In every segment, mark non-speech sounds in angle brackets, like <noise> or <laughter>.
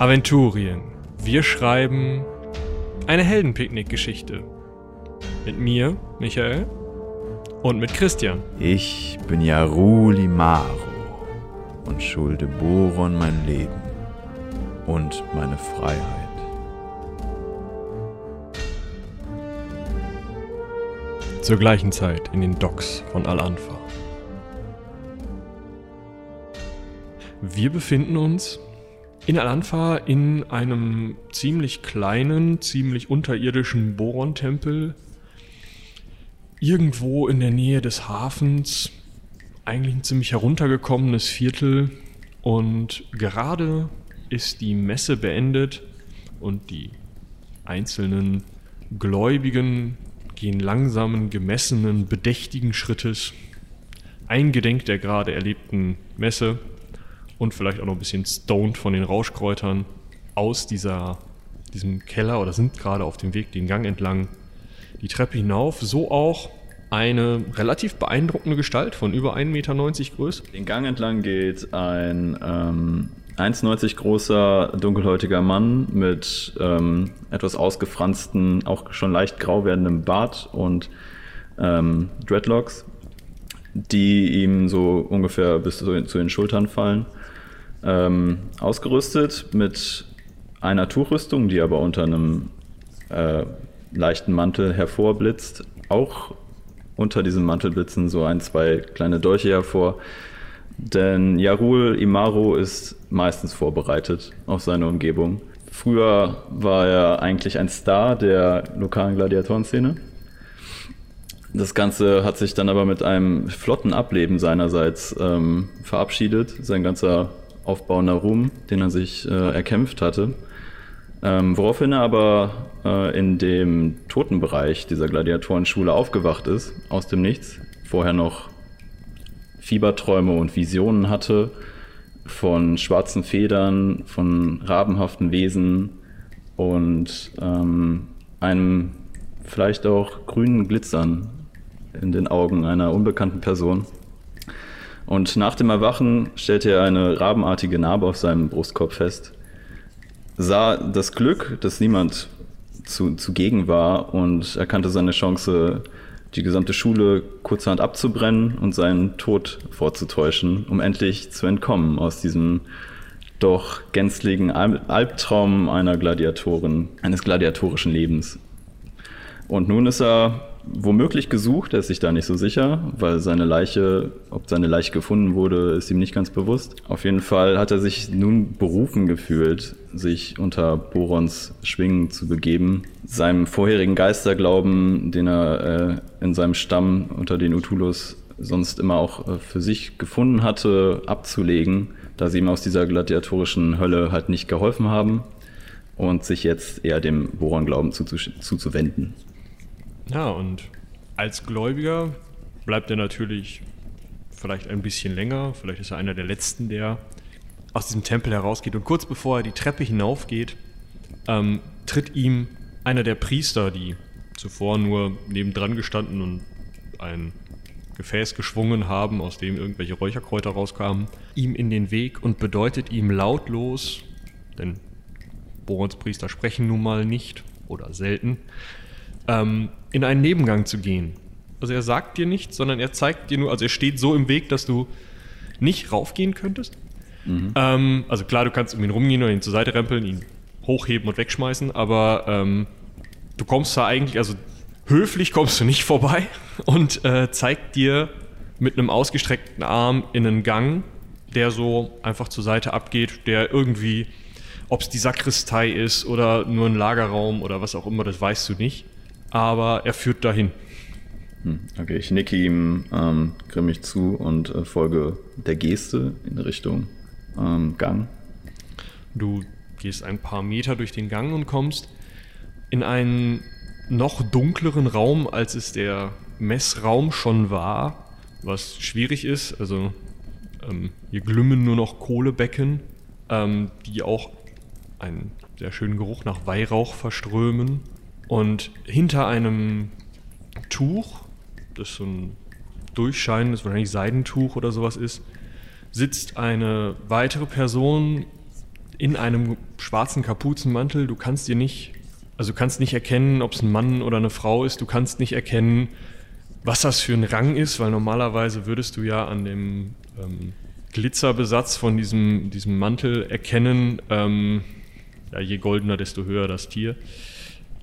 Aventurien. Wir schreiben eine Heldenpicknick-Geschichte. Mit mir, Michael, und mit Christian. Ich bin Yarul Imaro und schulde Boron mein Leben und meine Freiheit. Zur gleichen Zeit in den Docks von Al-Anfa. Wir befinden uns in Al-Anfa in einem ziemlich kleinen, ziemlich unterirdischen Boron-Tempel. Irgendwo in der Nähe des Hafens. Eigentlich ein ziemlich heruntergekommenes Viertel. Und gerade ist die Messe beendet und die einzelnen Gläubigen gehen langsamen, gemessenen, bedächtigen Schrittes eingedenk der gerade erlebten Messe und vielleicht auch noch ein bisschen stoned von den Rauschkräutern aus dieser, diesem Keller oder sind gerade auf dem Weg den Gang entlang die Treppe hinauf. So auch eine relativ beeindruckende Gestalt von über 1,90 Meter Größe. Den Gang entlang geht ein ähm, 1,90 großer, dunkelhäutiger Mann mit ähm, etwas ausgefransten, auch schon leicht grau werdendem Bart und ähm, Dreadlocks, die ihm so ungefähr bis zu, zu den Schultern fallen ähm, ausgerüstet mit einer Tuchrüstung, die aber unter einem äh, leichten Mantel hervorblitzt. Auch unter diesem Mantel blitzen so ein, zwei kleine Dolche hervor. Denn Yarul Imaro ist meistens vorbereitet auf seine Umgebung. Früher war er eigentlich ein Star der lokalen Gladiatorenszene. Das Ganze hat sich dann aber mit einem flotten Ableben seinerseits ähm, verabschiedet. Sein ganzer aufbauender Ruhm, den er sich äh, erkämpft hatte. Ähm, woraufhin er aber äh, in dem Totenbereich dieser Gladiatorenschule aufgewacht ist, aus dem Nichts, vorher noch Fieberträume und Visionen hatte von schwarzen Federn, von rabenhaften Wesen und ähm, einem vielleicht auch grünen Glitzern in den Augen einer unbekannten Person. Und nach dem Erwachen stellte er eine rabenartige Narbe auf seinem Brustkorb fest, sah das Glück, dass niemand zu, zugegen war und erkannte seine Chance, die gesamte Schule kurzerhand abzubrennen und seinen Tod vorzutäuschen, um endlich zu entkommen aus diesem doch gänzlichen Albtraum einer Gladiatorin, eines gladiatorischen Lebens. Und nun ist er womöglich gesucht, er ist sich da nicht so sicher, weil seine Leiche, ob seine Leiche gefunden wurde, ist ihm nicht ganz bewusst. Auf jeden Fall hat er sich nun berufen gefühlt, sich unter Borons Schwingen zu begeben, seinem vorherigen Geisterglauben, den er äh, in seinem Stamm unter den Utulus sonst immer auch äh, für sich gefunden hatte, abzulegen, da sie ihm aus dieser gladiatorischen Hölle halt nicht geholfen haben und sich jetzt eher dem Boron-Glauben zuzuwenden. Ja, und als Gläubiger bleibt er natürlich vielleicht ein bisschen länger. Vielleicht ist er einer der Letzten, der aus diesem Tempel herausgeht. Und kurz bevor er die Treppe hinaufgeht, ähm, tritt ihm einer der Priester, die zuvor nur nebendran gestanden und ein Gefäß geschwungen haben, aus dem irgendwelche Räucherkräuter rauskamen, ihm in den Weg und bedeutet ihm lautlos, denn Borons Priester sprechen nun mal nicht oder selten, ähm, in einen Nebengang zu gehen. Also er sagt dir nichts, sondern er zeigt dir nur, also er steht so im Weg, dass du nicht raufgehen könntest. Mhm. Ähm, also klar, du kannst um ihn rumgehen oder ihn zur Seite rempeln, ihn hochheben und wegschmeißen, aber ähm, du kommst da eigentlich, also höflich kommst du nicht vorbei <laughs> und äh, zeigt dir mit einem ausgestreckten Arm in einen Gang, der so einfach zur Seite abgeht, der irgendwie, ob es die Sakristei ist oder nur ein Lagerraum oder was auch immer, das weißt du nicht aber er führt dahin. Hm, okay, ich nicke ihm ähm, grimmig zu und äh, folge der Geste in Richtung ähm, Gang. Du gehst ein paar Meter durch den Gang und kommst in einen noch dunkleren Raum, als es der Messraum schon war, was schwierig ist. Also ähm, hier glümmen nur noch Kohlebecken, ähm, die auch einen sehr schönen Geruch nach Weihrauch verströmen. Und hinter einem Tuch, das so ein durchscheinendes, wahrscheinlich Seidentuch oder sowas ist, sitzt eine weitere Person in einem schwarzen Kapuzenmantel. Du kannst dir nicht, also kannst nicht erkennen, ob es ein Mann oder eine Frau ist. Du kannst nicht erkennen, was das für ein Rang ist, weil normalerweise würdest du ja an dem ähm, Glitzerbesatz von diesem, diesem Mantel erkennen, ähm, ja, je goldener, desto höher das Tier.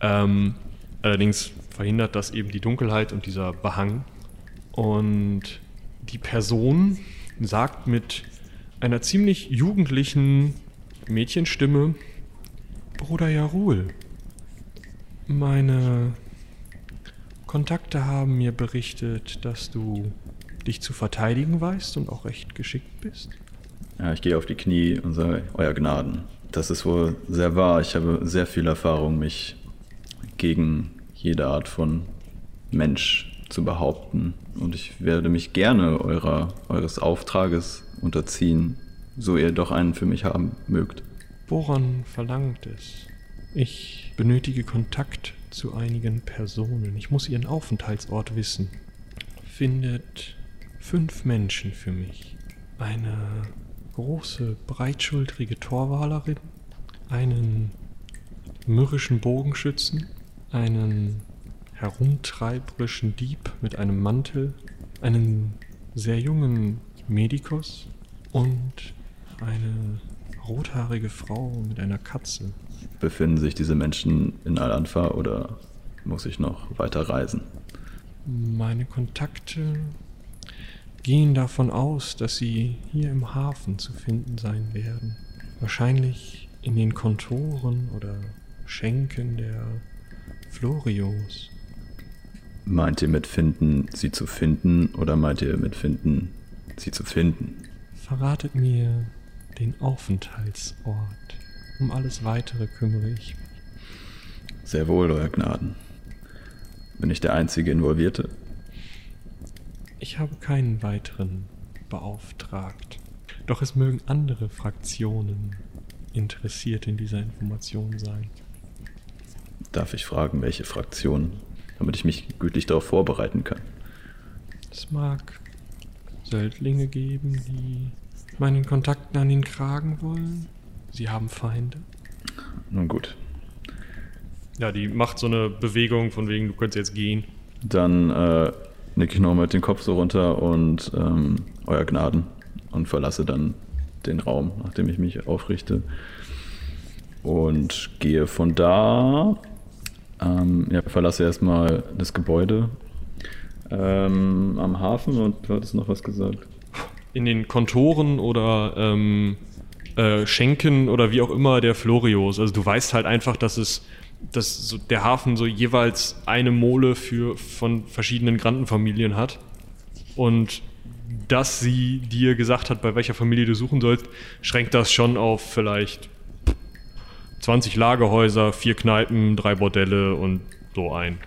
Ähm, allerdings verhindert das eben die Dunkelheit und dieser Behang. Und die Person sagt mit einer ziemlich jugendlichen Mädchenstimme, Bruder Jarul, meine Kontakte haben mir berichtet, dass du dich zu verteidigen weißt und auch recht geschickt bist. Ja, ich gehe auf die Knie und sage, Euer Gnaden, das ist wohl sehr wahr. Ich habe sehr viel Erfahrung, mich gegen jede Art von Mensch zu behaupten. Und ich werde mich gerne eurer, eures Auftrages unterziehen, so ihr doch einen für mich haben mögt. Woran verlangt es? Ich benötige Kontakt zu einigen Personen. Ich muss ihren Aufenthaltsort wissen. Findet fünf Menschen für mich. Eine große, breitschultrige Torwalerin, einen mürrischen Bogenschützen, einen herumtreiberischen Dieb mit einem Mantel, einen sehr jungen Medikus und eine rothaarige Frau mit einer Katze. Befinden sich diese Menschen in Al-Anfa oder muss ich noch weiter reisen? Meine Kontakte gehen davon aus, dass sie hier im Hafen zu finden sein werden. Wahrscheinlich in den Kontoren oder Schenken der Florios. Meint ihr mit finden, sie zu finden oder meint ihr mit finden, sie zu finden? Verratet mir den Aufenthaltsort. Um alles Weitere kümmere ich mich. Sehr wohl, Euer Gnaden. Bin ich der einzige Involvierte? Ich habe keinen weiteren beauftragt. Doch es mögen andere Fraktionen interessiert in dieser Information sein. Darf ich fragen, welche Fraktion, damit ich mich gütlich darauf vorbereiten kann? Es mag Söldlinge geben, die meinen Kontakten an den Kragen wollen. Sie haben Feinde. Nun gut. Ja, die macht so eine Bewegung von wegen, du könntest jetzt gehen. Dann äh, nicke ich nochmal den Kopf so runter und ähm, Euer Gnaden und verlasse dann den Raum, nachdem ich mich aufrichte. Und gehe von da, ähm, ja, verlasse erstmal das Gebäude ähm, am Hafen und du hattest noch was gesagt. In den Kontoren oder ähm, äh, Schenken oder wie auch immer der Florios. Also du weißt halt einfach, dass es dass so der Hafen so jeweils eine Mole für von verschiedenen Grandenfamilien hat und dass sie dir gesagt hat, bei welcher Familie du suchen sollst, schränkt das schon auf vielleicht 20 Lagerhäuser, vier Kneipen, drei Bordelle und so ein.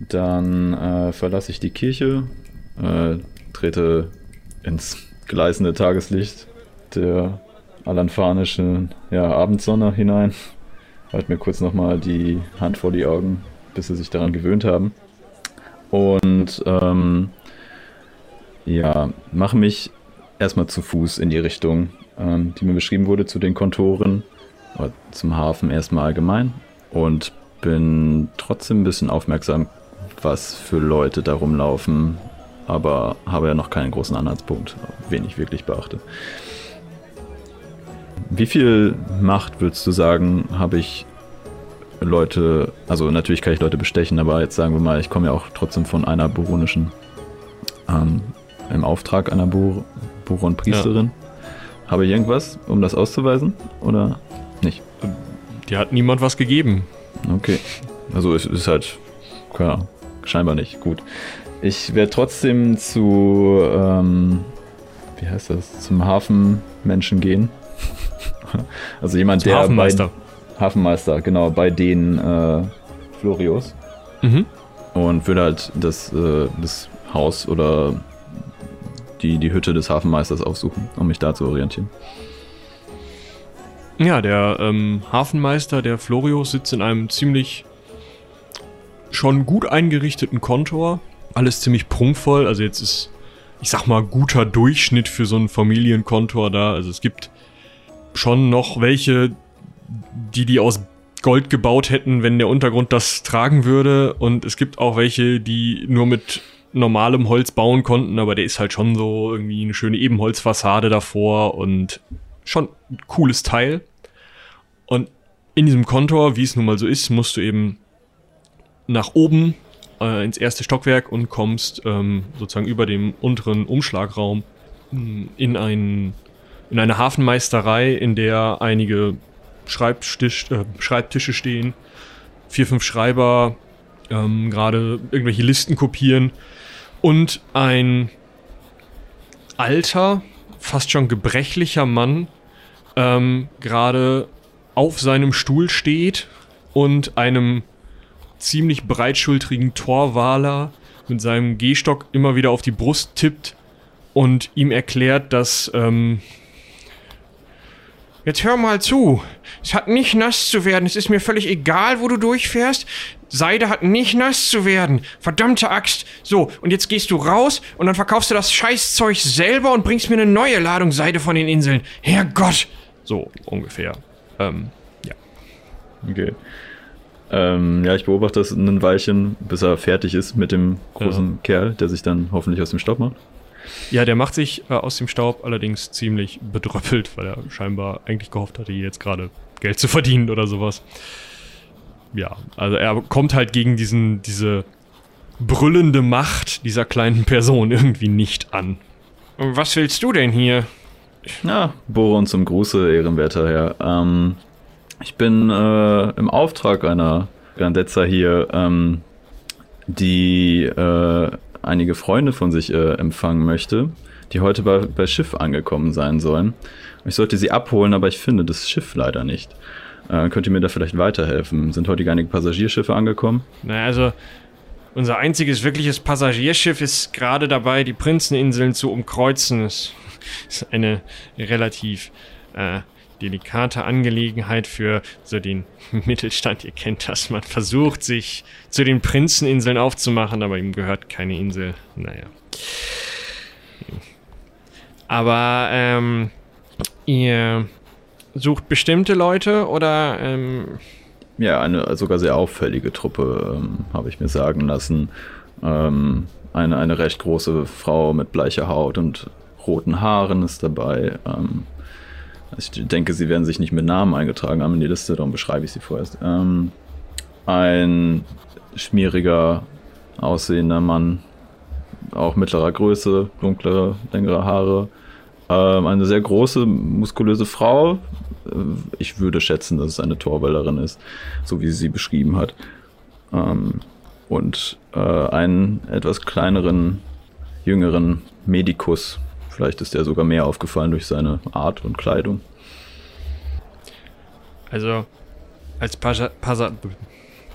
Dann äh, verlasse ich die Kirche, äh, trete ins gleißende Tageslicht der alanfanischen ja, Abendsonne hinein. Halt mir kurz nochmal die Hand vor die Augen, bis sie sich daran gewöhnt haben. Und ähm, ja, mache mich erstmal zu Fuß in die Richtung, ähm, die mir beschrieben wurde, zu den Kontoren, zum Hafen erstmal allgemein. Und bin trotzdem ein bisschen aufmerksam, was für Leute da rumlaufen, aber habe ja noch keinen großen Anhaltspunkt, wen ich wirklich beachte. Wie viel Macht würdest du sagen, habe ich Leute, also natürlich kann ich Leute bestechen, aber jetzt sagen wir mal, ich komme ja auch trotzdem von einer buronischen, ähm, im Auftrag einer Bur Buron-Priesterin. Ja. Habe ich irgendwas, um das auszuweisen oder nicht? Dir hat niemand was gegeben. Okay. Also es ist halt, klar, scheinbar nicht. Gut. Ich werde trotzdem zu, ähm, wie heißt das, zum Hafenmenschen gehen. <laughs> also jemand, Zum der Hafenmeister. Bei, Hafenmeister, genau, bei den äh, Florios. Mhm. Und würde halt das, äh, das Haus oder die, die Hütte des Hafenmeisters aufsuchen, um mich da zu orientieren. Ja, der ähm, Hafenmeister der Florios sitzt in einem ziemlich schon gut eingerichteten Kontor. Alles ziemlich prunkvoll. Also jetzt ist, ich sag mal, guter Durchschnitt für so einen Familienkontor da. Also es gibt schon noch welche, die die aus Gold gebaut hätten, wenn der Untergrund das tragen würde. Und es gibt auch welche, die nur mit normalem Holz bauen konnten, aber der ist halt schon so irgendwie eine schöne Ebenholzfassade davor und schon ein cooles Teil. Und in diesem Kontor, wie es nun mal so ist, musst du eben nach oben äh, ins erste Stockwerk und kommst ähm, sozusagen über dem unteren Umschlagraum mh, in, ein, in eine Hafenmeisterei, in der einige Schreibtisch, äh, Schreibtische stehen, vier, fünf Schreiber ähm, gerade irgendwelche Listen kopieren und ein alter, fast schon gebrechlicher Mann ähm, gerade auf seinem Stuhl steht und einem ziemlich breitschultrigen Torwaler mit seinem Gehstock immer wieder auf die Brust tippt und ihm erklärt, dass ähm, Jetzt hör mal zu. Es hat nicht nass zu werden. Es ist mir völlig egal, wo du durchfährst. Seide hat nicht nass zu werden. Verdammte Axt. So, und jetzt gehst du raus und dann verkaufst du das Scheißzeug selber und bringst mir eine neue Ladung Seide von den Inseln. Herrgott. So ungefähr. Ähm, ja. Okay. Ähm, ja, ich beobachte das ein Weilchen, bis er fertig ist mit dem großen ja. Kerl, der sich dann hoffentlich aus dem Staub macht. Ja, der macht sich äh, aus dem Staub allerdings ziemlich bedröppelt, weil er scheinbar eigentlich gehofft hatte, jetzt gerade Geld zu verdienen oder sowas. Ja, also er kommt halt gegen diesen, diese brüllende Macht dieser kleinen Person irgendwie nicht an. Was willst du denn hier? Ja, Boron zum Gruße, ehrenwerter Herr. Ähm, ich bin äh, im Auftrag einer Grandezza hier, ähm, die äh, einige Freunde von sich äh, empfangen möchte, die heute bei, bei Schiff angekommen sein sollen. Ich sollte sie abholen, aber ich finde das Schiff leider nicht. Äh, könnt ihr mir da vielleicht weiterhelfen? Sind heute einige Passagierschiffe angekommen? Naja, also unser einziges wirkliches Passagierschiff ist gerade dabei, die Prinzeninseln zu umkreuzen. Das ist eine relativ äh, delikate Angelegenheit für so den <laughs> Mittelstand. Ihr kennt das. Man versucht sich zu den Prinzeninseln aufzumachen, aber ihm gehört keine Insel. Naja. Aber ähm, ihr sucht bestimmte Leute oder ähm ja, eine sogar sehr auffällige Truppe, ähm, habe ich mir sagen lassen. Ähm, eine, eine recht große Frau mit bleicher Haut und roten Haaren ist dabei. Ähm, ich denke, sie werden sich nicht mit Namen eingetragen haben in die Liste, darum beschreibe ich sie vorerst. Ähm, ein schmieriger, aussehender Mann, auch mittlerer Größe, dunkle, längere Haare. Ähm, eine sehr große, muskulöse Frau. Ich würde schätzen, dass es eine Torwällerin ist, so wie sie sie beschrieben hat. Ähm, und äh, einen etwas kleineren, jüngeren Medikus, Vielleicht ist er sogar mehr aufgefallen durch seine Art und Kleidung. Also, als Pasa Pasa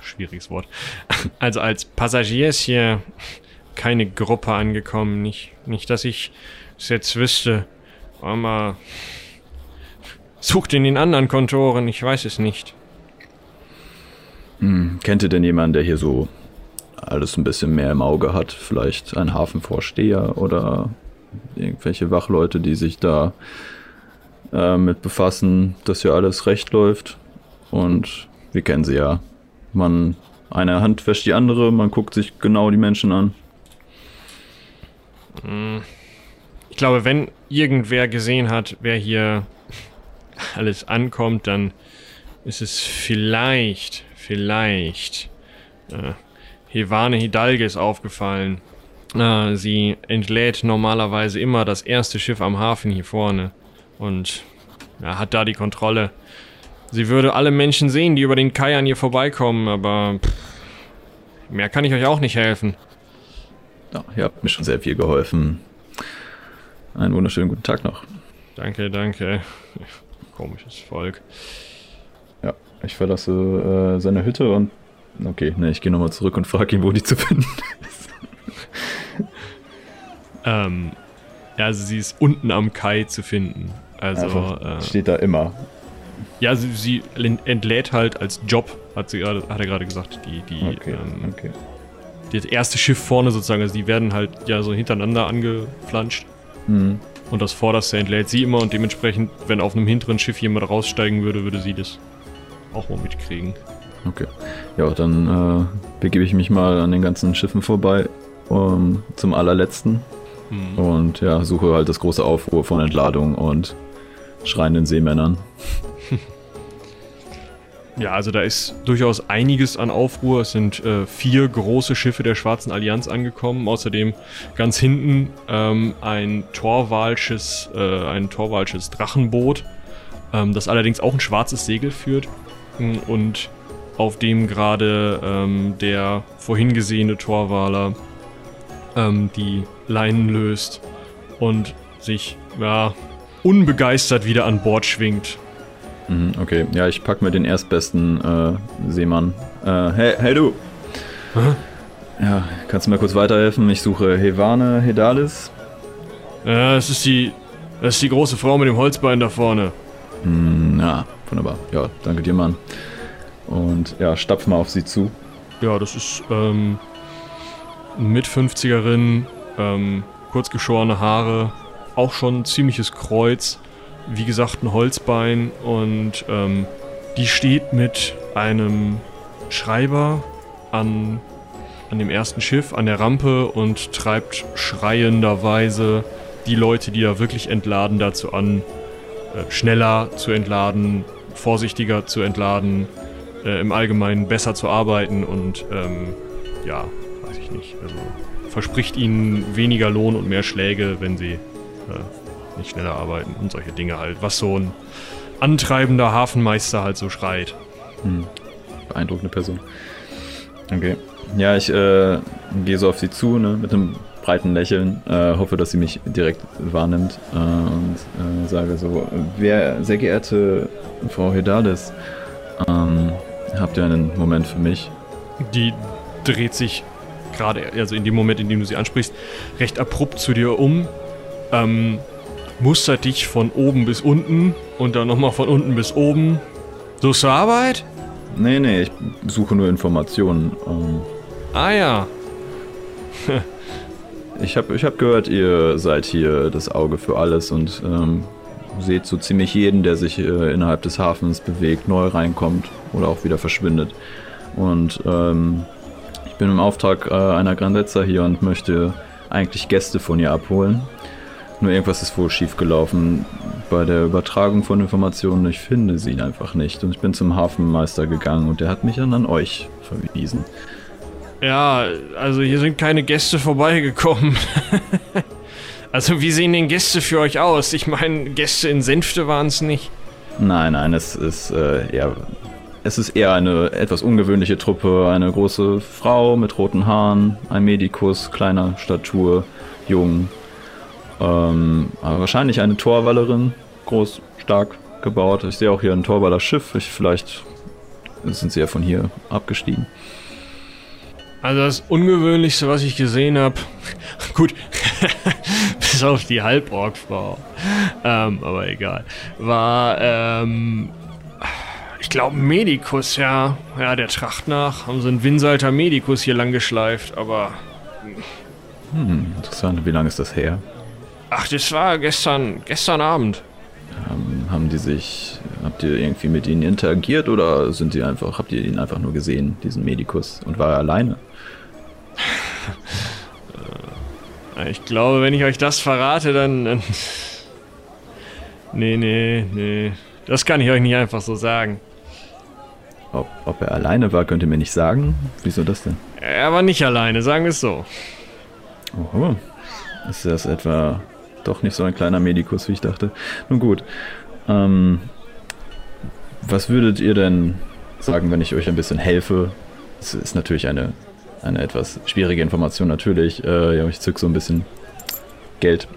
schwieriges Wort. <laughs> Also als Passagier ist hier keine Gruppe angekommen. Nicht, nicht dass ich es jetzt wüsste. Aber sucht in den anderen Kontoren, ich weiß es nicht. Hm, kennt ihr denn jemanden, der hier so alles ein bisschen mehr im Auge hat? Vielleicht ein Hafenvorsteher oder irgendwelche Wachleute, die sich da äh, mit befassen, dass hier alles recht läuft. Und wir kennen sie ja. Man, eine Hand wäscht die andere, man guckt sich genau die Menschen an. Ich glaube, wenn irgendwer gesehen hat, wer hier alles ankommt, dann ist es vielleicht, vielleicht äh, Hevane Hidalges aufgefallen. Ah, sie entlädt normalerweise immer das erste Schiff am Hafen hier vorne und ja, hat da die Kontrolle. Sie würde alle Menschen sehen, die über den Kai an ihr vorbeikommen, aber pff, mehr kann ich euch auch nicht helfen. Ja, ihr habt mir schon sehr viel geholfen. Einen wunderschönen guten Tag noch. Danke, danke. Komisches Volk. Ja, ich verlasse äh, seine Hütte und. Okay, ne, ich gehe nochmal zurück und frage ihn, wo die zu finden <laughs> ist. <laughs> ähm, also sie ist unten am Kai zu finden. Also äh, steht da immer. Ja, sie, sie, entlädt halt als Job, hat, sie grade, hat er gerade gesagt, die, die, okay, ähm, okay. das erste Schiff vorne sozusagen, also die werden halt ja so hintereinander angeflanscht. Mhm. Und das vorderste entlädt sie immer und dementsprechend, wenn auf einem hinteren Schiff jemand raussteigen würde, würde sie das auch mal mitkriegen. Okay. Ja, dann äh, begebe ich mich mal an den ganzen Schiffen vorbei um, zum allerletzten. Hm. Und ja, suche halt das große Aufruhr von Entladung und schreienden Seemännern. <laughs> Ja, also da ist durchaus einiges an Aufruhr. Es sind äh, vier große Schiffe der Schwarzen Allianz angekommen. Außerdem ganz hinten ähm, ein Torwalsches, äh, ein Torwalsches Drachenboot, ähm, das allerdings auch ein schwarzes Segel führt mm, und auf dem gerade ähm, der vorhin gesehene Torwaler ähm, die Leinen löst und sich ja unbegeistert wieder an Bord schwingt. Mhm, okay, ja, ich pack mir den erstbesten äh, Seemann. Äh, hey, hey du! Ja, kannst du mir kurz weiterhelfen? Ich suche Hevane Hedalis. Ja, es ist die, das ist die große Frau mit dem Holzbein da vorne. Hm, ja, wunderbar. Ja, danke dir, Mann. Und ja, stapf mal auf sie zu. Ja, das ist ähm, mit 50erin, ähm, kurzgeschorene Haare, auch schon ein ziemliches Kreuz. Wie gesagt, ein Holzbein und ähm, die steht mit einem Schreiber an, an dem ersten Schiff, an der Rampe und treibt schreienderweise die Leute, die da wirklich entladen, dazu an, äh, schneller zu entladen, vorsichtiger zu entladen, äh, im Allgemeinen besser zu arbeiten und ähm, ja, ich nicht. Also verspricht ihnen weniger Lohn und mehr Schläge, wenn sie äh, nicht schneller arbeiten und solche Dinge halt. Was so ein antreibender Hafenmeister halt so schreit. Hm. Beeindruckende Person. Okay. Ja, ich äh, gehe so auf sie zu, ne, mit einem breiten Lächeln, äh, hoffe, dass sie mich direkt wahrnimmt äh, und äh, sage so, wer, sehr geehrte Frau Hedales, ähm, habt ihr einen Moment für mich? Die dreht sich gerade, also in dem Moment, in dem du sie ansprichst, recht abrupt zu dir um, ähm, mustert dich von oben bis unten und dann nochmal von unten bis oben. So zur Arbeit? Nee, nee, ich suche nur Informationen. Ähm, Ah ja. <laughs> ich habe ich hab gehört, ihr seid hier das Auge für alles und ähm, seht so ziemlich jeden, der sich äh, innerhalb des Hafens bewegt, neu reinkommt oder auch wieder verschwindet. Und ähm, bin im Auftrag äh, einer Grandezza hier und möchte eigentlich Gäste von ihr abholen. Nur irgendwas ist wohl schiefgelaufen bei der Übertragung von Informationen. Ich finde sie einfach nicht. Und ich bin zum Hafenmeister gegangen und der hat mich dann an euch verwiesen. Ja, also hier sind keine Gäste vorbeigekommen. <laughs> also wie sehen denn Gäste für euch aus? Ich meine, Gäste in Senfte waren es nicht. Nein, nein, es ist äh, eher. Es ist eher eine etwas ungewöhnliche Truppe. Eine große Frau mit roten Haaren, ein Medikus, kleiner Statur, jung. Ähm, aber wahrscheinlich eine Torwallerin, groß, stark gebaut. Ich sehe auch hier ein Torwaller Schiff. Ich, vielleicht sind sie ja von hier abgestiegen. Also das Ungewöhnlichste, was ich gesehen habe, <laughs> gut, <laughs> bis auf die Halborgfrau, ähm, aber egal, war, ähm, ich glaube, Medikus, ja, ja, der Tracht nach, haben sie einen Winsalter Medikus hier lang geschleift, aber, Hm, interessant. Wie lange ist das her? ach, das war gestern, gestern Abend. Ähm, haben die sich. Habt ihr irgendwie mit ihnen interagiert oder sind sie einfach, habt ihr ihn einfach nur gesehen, diesen Medikus, und war er alleine? Ich glaube, wenn ich euch das verrate, dann, dann <laughs> nee, nee, nee, das kann ich euch nicht einfach so sagen. Ob, ob er alleine war, könnt ihr mir nicht sagen. Wieso das denn? Er war nicht alleine, sagen wir es so. Oho. Ist das etwa doch nicht so ein kleiner Medikus, wie ich dachte? Nun gut. Ähm, was würdet ihr denn sagen, wenn ich euch ein bisschen helfe? Es ist natürlich eine, eine etwas schwierige Information, natürlich. Äh, ja, ich zück so ein bisschen Geld.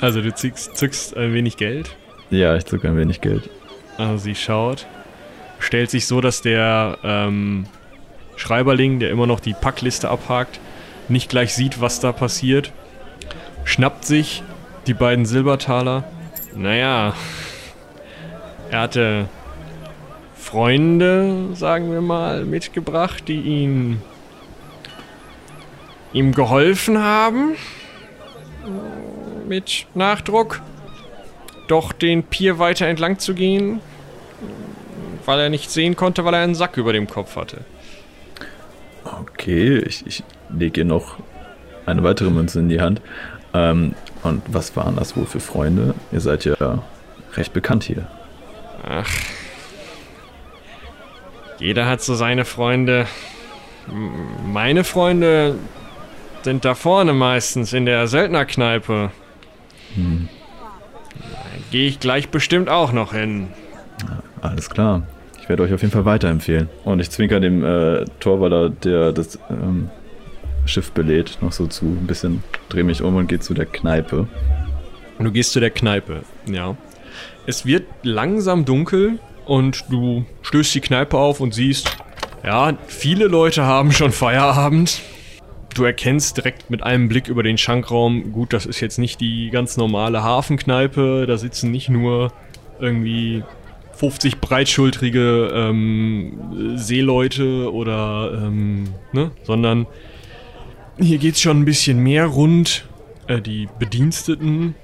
Also du zückst, zückst ein wenig Geld. Ja, ich zück ein wenig Geld. Also sie schaut, stellt sich so, dass der ähm, Schreiberling, der immer noch die Packliste abhakt, nicht gleich sieht, was da passiert. Schnappt sich die beiden Silbertaler. Naja, er hatte Freunde, sagen wir mal, mitgebracht, die ihn ihm geholfen haben. Mit Nachdruck. Doch den Pier weiter entlang zu gehen. Weil er nicht sehen konnte, weil er einen Sack über dem Kopf hatte. Okay, ich, ich lege ihr noch eine weitere Münze in die Hand. Ähm, und was waren das wohl für Freunde? Ihr seid ja recht bekannt hier. Ach. Jeder hat so seine Freunde. Meine Freunde sind da vorne meistens in der Söldnerkneipe. Hm. Gehe ich gleich bestimmt auch noch hin. Alles klar. Ich werde euch auf jeden Fall weiterempfehlen. Und ich zwinker dem äh, Torwaller, der das ähm, Schiff belädt, noch so zu. Ein bisschen drehe mich um und gehe zu der Kneipe. Du gehst zu der Kneipe, ja. Es wird langsam dunkel und du stößt die Kneipe auf und siehst, ja, viele Leute haben schon Feierabend. Du erkennst direkt mit einem Blick über den Schankraum, gut, das ist jetzt nicht die ganz normale Hafenkneipe, da sitzen nicht nur irgendwie 50 breitschultrige ähm, Seeleute oder, ähm, ne, sondern hier geht's schon ein bisschen mehr rund. Äh, die Bediensteten,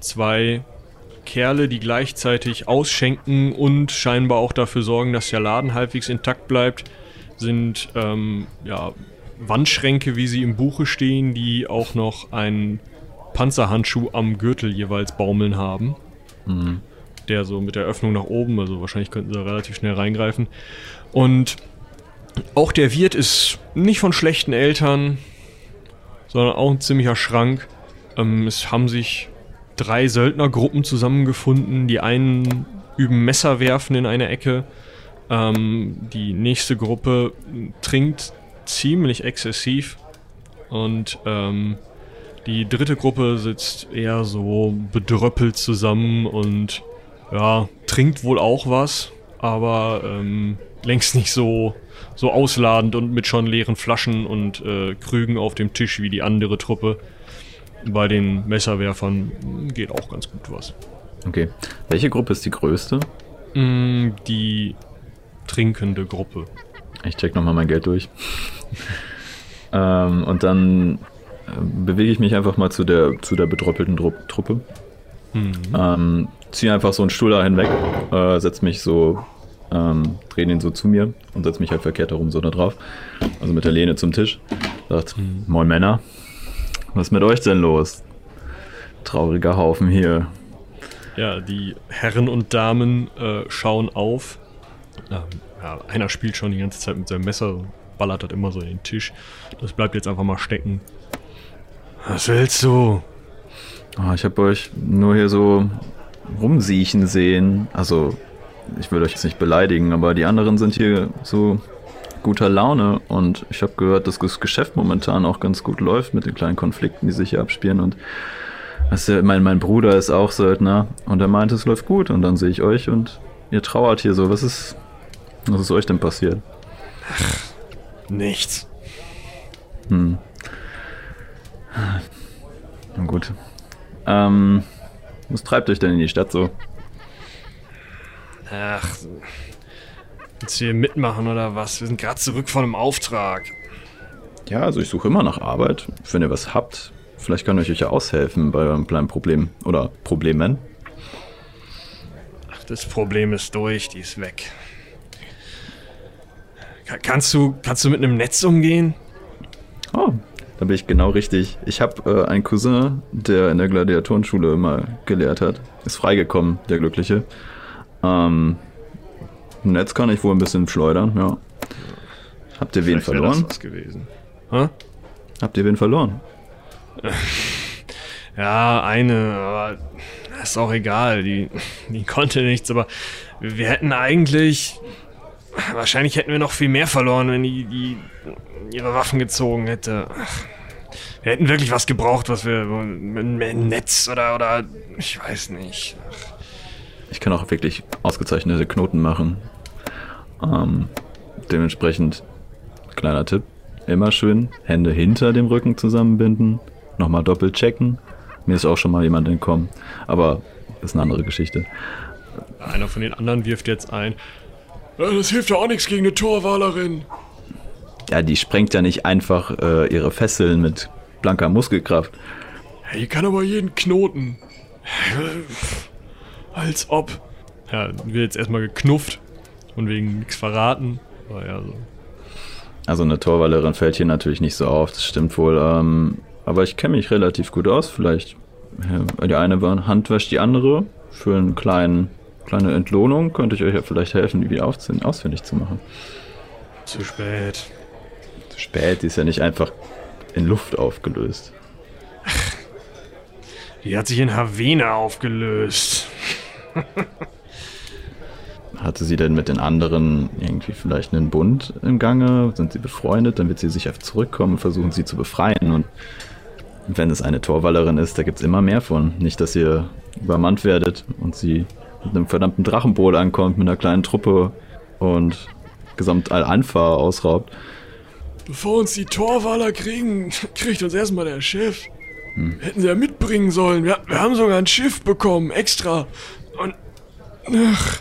zwei Kerle, die gleichzeitig ausschenken und scheinbar auch dafür sorgen, dass der Laden halbwegs intakt bleibt, sind ähm, ja, Wandschränke, wie sie im Buche stehen, die auch noch einen Panzerhandschuh am Gürtel jeweils baumeln haben. Mhm der so mit der Öffnung nach oben, also wahrscheinlich könnten sie relativ schnell reingreifen. Und auch der Wirt ist nicht von schlechten Eltern, sondern auch ein ziemlicher Schrank. Ähm, es haben sich drei Söldnergruppen zusammengefunden. Die einen üben Messerwerfen in einer Ecke. Ähm, die nächste Gruppe trinkt ziemlich exzessiv. Und ähm, die dritte Gruppe sitzt eher so bedröppelt zusammen und ja, trinkt wohl auch was, aber ähm, längst nicht so, so ausladend und mit schon leeren Flaschen und äh, Krügen auf dem Tisch wie die andere Truppe. Bei den Messerwerfern geht auch ganz gut was. Okay. Welche Gruppe ist die größte? Mm, die trinkende Gruppe. Ich check nochmal mein Geld durch. <laughs> ähm, und dann äh, bewege ich mich einfach mal zu der, zu der bedroppelten Truppe. Mhm. Ähm, ziehe einfach so einen Stuhl da hinweg, äh, setze mich so, ähm, drehe den so zu mir und setze mich halt verkehrt herum so da drauf. Also mit der Lehne zum Tisch. Sagt, mhm. moin Männer, was ist mit euch denn los? Trauriger Haufen hier. Ja, die Herren und Damen äh, schauen auf. Ähm, ja, einer spielt schon die ganze Zeit mit seinem Messer, ballert das immer so in den Tisch. Das bleibt jetzt einfach mal stecken. Was willst du? Oh, ich habe euch nur hier so rumsiechen sehen. Also, ich will euch jetzt nicht beleidigen, aber die anderen sind hier so guter Laune und ich habe gehört, dass das Geschäft momentan auch ganz gut läuft mit den kleinen Konflikten, die sich hier abspielen und weißt du, mein, mein Bruder ist auch Söldner und er meinte, es läuft gut und dann sehe ich euch und ihr trauert hier so. Was ist, was ist euch denn passiert? Ach, nichts. Hm. Na gut. Ähm, was treibt euch denn in die Stadt so? Ach, willst du hier mitmachen oder was? Wir sind gerade zurück von einem Auftrag. Ja, also ich suche immer nach Arbeit. Wenn ihr was habt, vielleicht kann ich euch ja aushelfen bei eurem kleinen Problem. Oder Problemen. Ach, das Problem ist durch, die ist weg. Kannst du, kannst du mit einem Netz umgehen? Oh, da bin ich genau richtig. Ich habe äh, einen Cousin, der in der Gladiatorenschule immer gelehrt hat. Ist freigekommen, der Glückliche. Ähm, Netz kann ich wohl ein bisschen schleudern, ja. Habt ihr wen verloren? Das was gewesen. Ha? Habt ihr wen verloren? <laughs> Ja, eine, aber ist auch egal. Die, die konnte nichts, aber wir hätten eigentlich. Wahrscheinlich hätten wir noch viel mehr verloren, wenn die, die ihre Waffen gezogen hätte. Wir hätten wirklich was gebraucht, was wir einem Netz oder oder ich weiß nicht. Ich kann auch wirklich ausgezeichnete Knoten machen. Ähm, dementsprechend, kleiner Tipp, immer schön Hände hinter dem Rücken zusammenbinden, nochmal doppelt checken. Mir ist auch schon mal jemand entkommen, aber ist eine andere Geschichte. Einer von den anderen wirft jetzt ein. Das hilft ja auch nichts gegen eine Torwalerin ja, die sprengt ja nicht einfach äh, ihre Fesseln mit blanker Muskelkraft. Die kann aber jeden Knoten. Als ob. Ja, wird jetzt erstmal geknufft. von wegen nichts verraten. Aber ja, so. Also eine Torwallerin fällt hier natürlich nicht so auf, das stimmt wohl. Ähm, aber ich kenne mich relativ gut aus. Vielleicht ja, die eine Hand wäscht die andere. Für eine kleinen, kleine Entlohnung könnte ich euch ja vielleicht helfen, die wieder ausfindig zu machen. Zu spät. Zu spät, die ist ja nicht einfach in Luft aufgelöst. Die hat sich in Havena aufgelöst. <laughs> Hatte sie denn mit den anderen irgendwie vielleicht einen Bund im Gange? Sind sie befreundet? Dann wird sie sicher zurückkommen und versuchen, sie zu befreien. Und wenn es eine Torwallerin ist, da gibt es immer mehr von. Nicht, dass ihr übermannt werdet und sie mit einem verdammten Drachenboot ankommt, mit einer kleinen Truppe und gesamt Al-Anfa ausraubt. Bevor uns die Torwaller kriegen, <laughs> kriegt uns erstmal der Chef. Hm. Hätten sie ja mitbringen sollen. Wir, wir, haben sogar ein Schiff bekommen, extra. Und. Ach,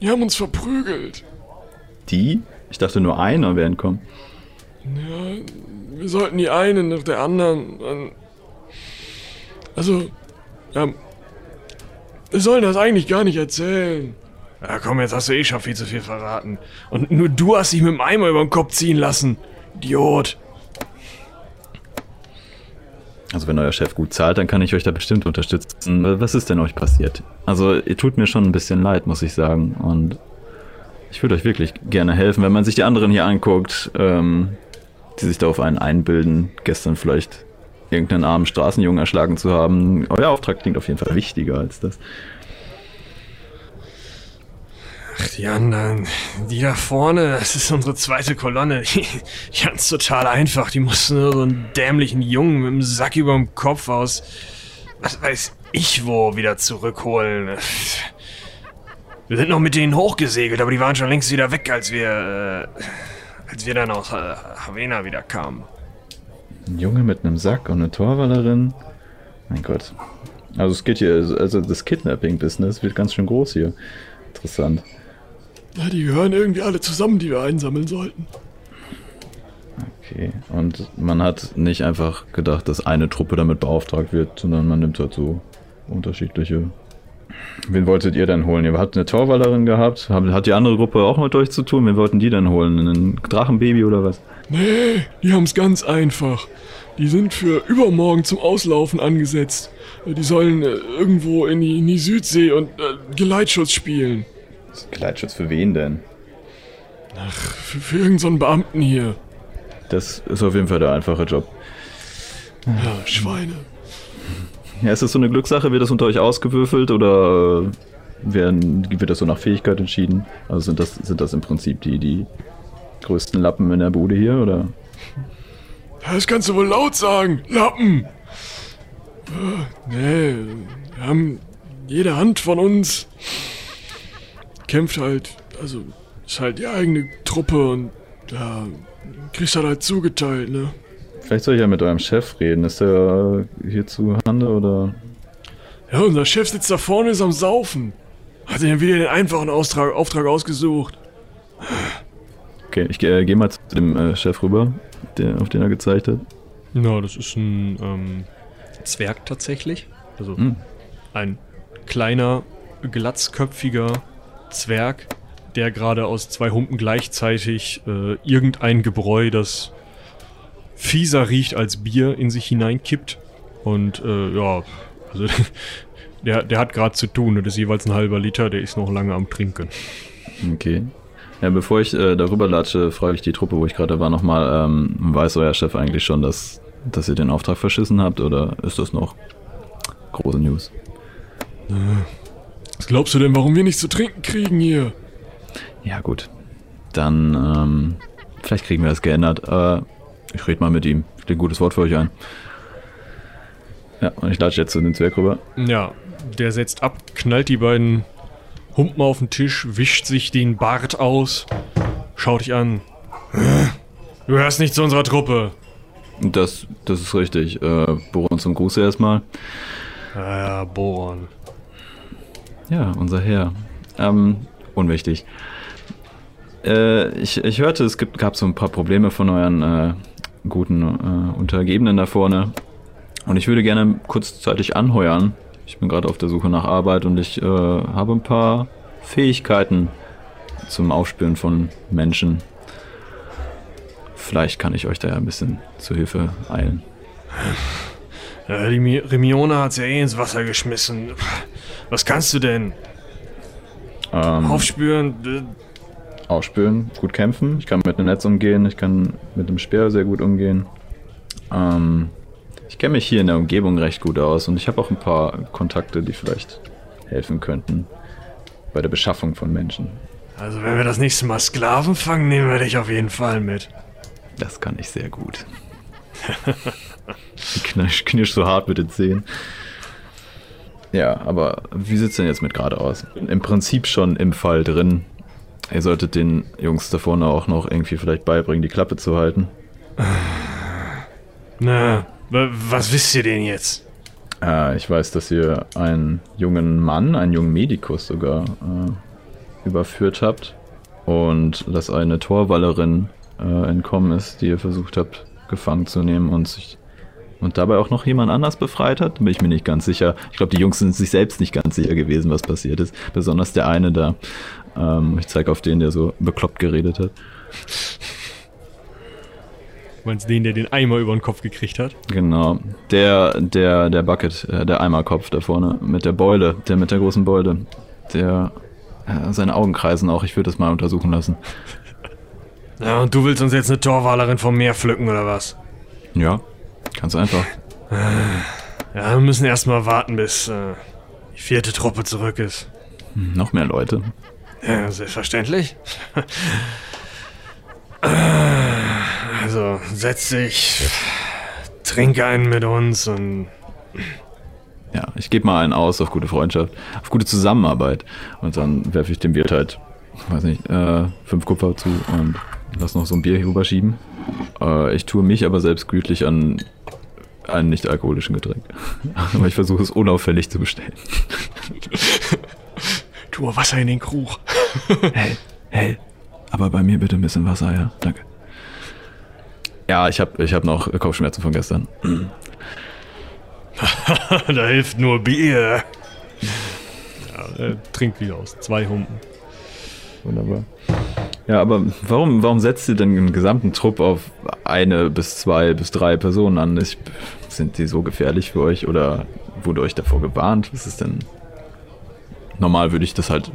die haben uns verprügelt. Die? Ich dachte nur einer wäre entkommen. Ja, wir sollten die eine nach der anderen. Also, ja, wir sollen das eigentlich gar nicht erzählen. Ja, komm, jetzt hast du eh schon viel zu viel verraten. Und nur du hast dich mit dem Eimer über den Kopf ziehen lassen. Idiot. Also wenn euer Chef gut zahlt, dann kann ich euch da bestimmt unterstützen. Was ist denn euch passiert? Also ihr tut mir schon ein bisschen leid, muss ich sagen. Und ich würde euch wirklich gerne helfen, wenn man sich die anderen hier anguckt, ähm, die sich darauf einen einbilden, gestern vielleicht irgendeinen armen Straßenjungen erschlagen zu haben. Euer Auftrag klingt auf jeden Fall wichtiger als das. Ach, die anderen, die da vorne, das ist unsere zweite Kolonne. Die, die hatten's total einfach. Die mussten nur so einen dämlichen Jungen mit dem Sack überm Kopf aus, was weiß ich wo, wieder zurückholen. Wir sind noch mit denen hochgesegelt, aber die waren schon längst wieder weg, als wir, äh, als wir dann aus äh, Havena wieder kamen. Ein Junge mit einem Sack und eine Torwallerin. Mein Gott. Also es geht hier, also das Kidnapping-Business wird ganz schön groß hier. Interessant. Ja, die gehören irgendwie alle zusammen, die wir einsammeln sollten. Okay. Und man hat nicht einfach gedacht, dass eine Truppe damit beauftragt wird, sondern man nimmt halt so unterschiedliche. Wen wolltet ihr denn holen? Ihr habt eine Torwallerin gehabt. Hat die andere Gruppe auch mit euch zu tun? Wen wollten die denn holen? Ein Drachenbaby oder was? Nee, die haben es ganz einfach. Die sind für übermorgen zum Auslaufen angesetzt. Die sollen äh, irgendwo in die, in die Südsee und äh, Geleitschutz spielen. Geleitschutz für wen denn? Ach, für, für irgendeinen so Beamten hier. Das ist auf jeden Fall der einfache Job. Ja, Schweine. Ja, ist das so eine Glückssache? Wird das unter euch ausgewürfelt oder werden, wird das so nach Fähigkeit entschieden? Also sind das, sind das im Prinzip die, die größten Lappen in der Bude hier, oder? Das kannst du wohl laut sagen. Lappen! Nee, wir haben jede Hand von uns kämpft halt, also ist halt die eigene Truppe und ja, kriegst halt halt zugeteilt, ne? Vielleicht soll ich ja mit eurem Chef reden. Ist der hier zu Hande oder? Ja, unser Chef sitzt da vorne, ist am Saufen. Hat er wieder den einfachen Austrag, Auftrag ausgesucht. Okay, ich äh, gehe mal zu dem äh, Chef rüber, der, auf den er gezeigt hat. Ja, das ist ein ähm, Zwerg tatsächlich. Also hm. ein kleiner, glatzköpfiger Zwerg, der gerade aus zwei Humpen gleichzeitig äh, irgendein Gebräu, das fieser riecht als Bier, in sich hineinkippt. Und äh, ja, also <laughs> der, der hat gerade zu tun. Das ist jeweils ein halber Liter, der ist noch lange am Trinken. Okay. Ja, bevor ich äh, darüber latsche, frage ich die Truppe, wo ich gerade war, nochmal, ähm, weiß euer Chef eigentlich schon, dass, dass ihr den Auftrag verschissen habt oder ist das noch große News? Äh, was glaubst du denn, warum wir nichts zu trinken kriegen hier? Ja, gut. Dann, ähm, vielleicht kriegen wir das geändert. Äh, ich rede mal mit ihm. Ich ein gutes Wort für euch ein. Ja, und ich latsche jetzt zu dem Zwerg rüber. Ja, der setzt ab, knallt die beiden Humpen auf den Tisch, wischt sich den Bart aus, schaut dich an. Du gehörst nicht zu unserer Truppe. Das, das ist richtig. Äh, Boron zum Gruß erstmal. Ja, ja, Boron. Ja, unser Herr. Ähm, unwichtig. Äh, ich, ich hörte, es gibt, gab so ein paar Probleme von euren äh, guten äh, Untergebenen da vorne. Und ich würde gerne kurzzeitig anheuern. Ich bin gerade auf der Suche nach Arbeit und ich äh, habe ein paar Fähigkeiten, zum Aufspüren von Menschen. Vielleicht kann ich euch da ja ein bisschen zu Hilfe eilen. Die Mi- Remione hat's ja eh ins Wasser geschmissen. Was kannst du denn? Ähm, Aufspüren? Aufspüren, gut kämpfen. Ich kann mit einem Netz umgehen, ich kann mit dem Speer sehr gut umgehen. Ähm, ich kenne mich hier in der Umgebung recht gut aus und ich habe auch ein paar Kontakte, die vielleicht helfen könnten bei der Beschaffung von Menschen. Also wenn wir das nächste Mal Sklaven fangen, nehmen wir dich auf jeden Fall mit. Das kann ich sehr gut. <laughs> knirsch, knirsch so hart mit den Zähnen. Ja, aber wie sieht's denn jetzt mit gerade aus? Im Prinzip schon im Fall drin. Ihr solltet den Jungs da vorne auch noch irgendwie vielleicht beibringen, die Klappe zu halten. Na, wa- was wisst ihr denn jetzt? Äh, ich weiß, dass ihr einen jungen Mann, einen jungen Medikus sogar, äh, überführt habt. Und dass eine Torwallerin äh, entkommen ist, die ihr versucht habt, gefangen zu nehmen und sich. Und dabei auch noch jemand anders befreit hat, bin ich mir nicht ganz sicher. Ich glaube, die Jungs sind sich selbst nicht ganz sicher gewesen, was passiert ist. Besonders der eine da. Ähm, ich zeige auf den, der so bekloppt geredet hat. Du meinst den, der den Eimer über den Kopf gekriegt hat? Genau. Der, der, der Bucket, äh, der Eimerkopf da vorne mit der Beule, der mit der großen Beule. Der, äh, seine Augen kreisen auch. Ich würde das mal untersuchen lassen. <laughs> Ja, und du willst uns jetzt eine Torwalerin vom Meer pflücken, oder was? Ja, ganz einfach. <sighs> Ja, wir müssen erstmal warten, bis äh, die vierte Truppe zurück ist. Hm, Noch mehr Leute. Ja, selbstverständlich. <laughs> Also, setz dich, trink einen mit uns und Ja, ich gebe mal einen aus auf gute Freundschaft, auf gute Zusammenarbeit. Und dann werfe ich dem Wirt halt, weiß nicht, äh, fünf Kupfer zu und lass noch so ein Bier hier rüberschieben. Äh, ich tue mich aber selbst gütlich an einen nicht alkoholischen Getränk. <laughs> aber ich versuche es unauffällig zu bestellen. <laughs> tu mal Wasser in den Krug. Hell, hell. Aber bei mir bitte ein bisschen Wasser, ja? Danke. Ja, ich habe ich hab noch Kopfschmerzen von gestern. <laughs> da hilft nur Bier. Ja, äh, trinkt wieder aus. Zwei Humpen. Wunderbar. Ja, aber warum, warum setzt ihr denn den gesamten Trupp auf eine bis zwei bis drei Personen an? Ich, sind die so gefährlich für euch oder wurde euch davor gewarnt? Was ist denn? Normal würde ich das halt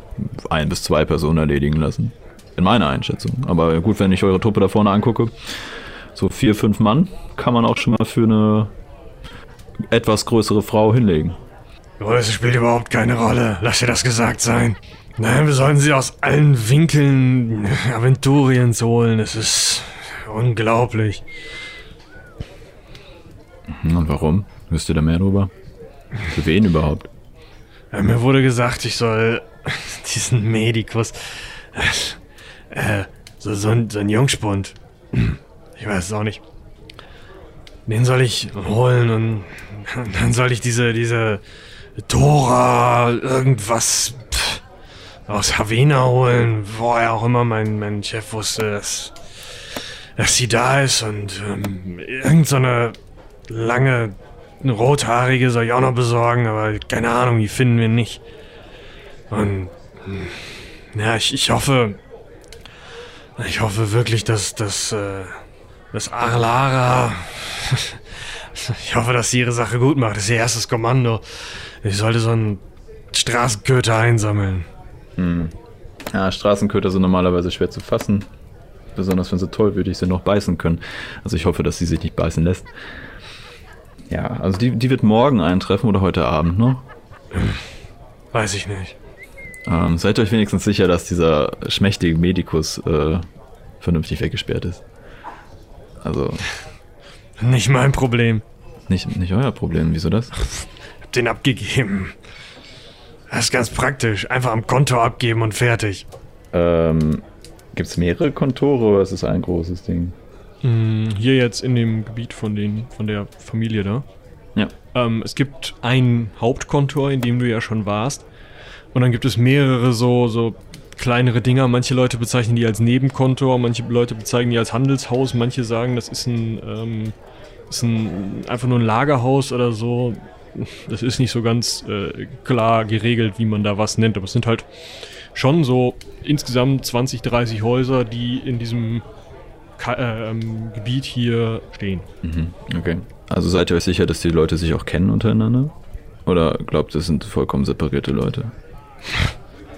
ein bis zwei Personen erledigen lassen. In meiner Einschätzung. Aber gut, wenn ich eure Truppe da vorne angucke, so vier, fünf Mann kann man auch schon mal für eine etwas größere Frau hinlegen. Größe spielt überhaupt keine Rolle. Lass dir das gesagt sein. Nein, wir sollen sie aus allen Winkeln <laughs> Aventuriens holen. Es ist unglaublich. Und warum? Wisst ihr da mehr drüber? Für wen überhaupt? Ja, mir wurde gesagt, ich soll <laughs> diesen Medikus. Äh, so, so, ein, so ein Jungspund. Ich weiß es auch nicht. Den soll ich holen und <laughs> dann soll ich diese, diese Dora irgendwas pff, aus Havena holen, woher auch immer mein, mein Chef wusste, dass, dass sie da ist und ähm, irgend so lange eine rothaarige soll ich auch noch besorgen, aber keine Ahnung, die finden wir nicht. Und hm, ja, ich, ich hoffe, ich hoffe wirklich, dass dass äh, dass Arlara, <laughs> ich hoffe, dass sie ihre Sache gut macht. Das ist ihr erstes Kommando. Ich sollte so einen Straßenköter einsammeln. Ja, Straßenköter sind normalerweise schwer zu fassen. Besonders wenn sie tollwütig sind, noch beißen können. Also ich hoffe, dass sie sich nicht beißen lässt. Ja, also die, die wird morgen eintreffen oder heute Abend, ne? Weiß ich nicht. Ähm, seid euch wenigstens sicher, dass dieser schmächtige Medikus äh, vernünftig weggesperrt ist. Also, Nicht mein Problem. nicht, nicht euer Problem. Wieso das? Hab den abgegeben. Das ist ganz praktisch. Einfach am Konto abgeben und fertig. Ähm, Gibt es mehrere Kontore oder ist es ein großes Ding? Hm, Hier jetzt in dem Gebiet von, den, von der Familie da. Ja. Ähm, es gibt ein Hauptkontor, in dem du ja schon warst. Und dann gibt es mehrere so, so kleinere Dinger. Manche Leute bezeichnen die als Nebenkontor, manche Leute bezeichnen die als Handelshaus, manche sagen, das ist ein, ähm, ist ein einfach nur ein Lagerhaus oder so. Das ist nicht so ganz äh, klar geregelt, wie man da was nennt, aber es sind halt schon so insgesamt 20, 30 Häuser, die in diesem äh, ähm, Gebiet hier stehen. Mhm, okay. Also seid ihr euch sicher, dass die Leute sich auch kennen untereinander? Oder glaubt ihr, es sind vollkommen separierte Leute?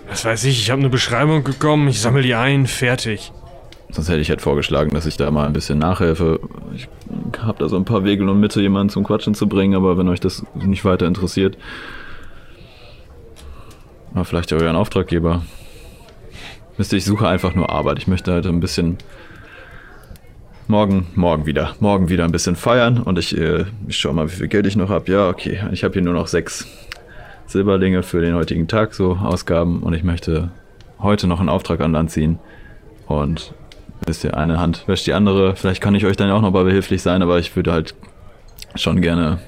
Was weiß ich, ich habe eine Beschreibung bekommen, ich sammle die ein, fertig. Sonst hätte ich halt vorgeschlagen, dass ich da mal ein bisschen nachhelfe. Ich habe da so ein paar Wege und Mitte, jemanden zum Quatschen zu bringen, aber wenn euch das nicht weiter interessiert, mal vielleicht euren Auftraggeber. Wisst ihr, ich suche einfach nur Arbeit. Ich möchte halt ein bisschen morgen, morgen wieder, morgen wieder ein bisschen feiern und ich, äh, ich schau mal, wie viel Geld ich noch habe. Ja, okay, ich habe hier nur noch sechs Silberlinge für den heutigen Tag, so Ausgaben und ich möchte heute noch einen Auftrag an Land ziehen und wisst ihr, eine Hand wäscht die andere. Vielleicht kann ich euch dann auch noch mal behilflich sein, aber ich würde halt schon gerne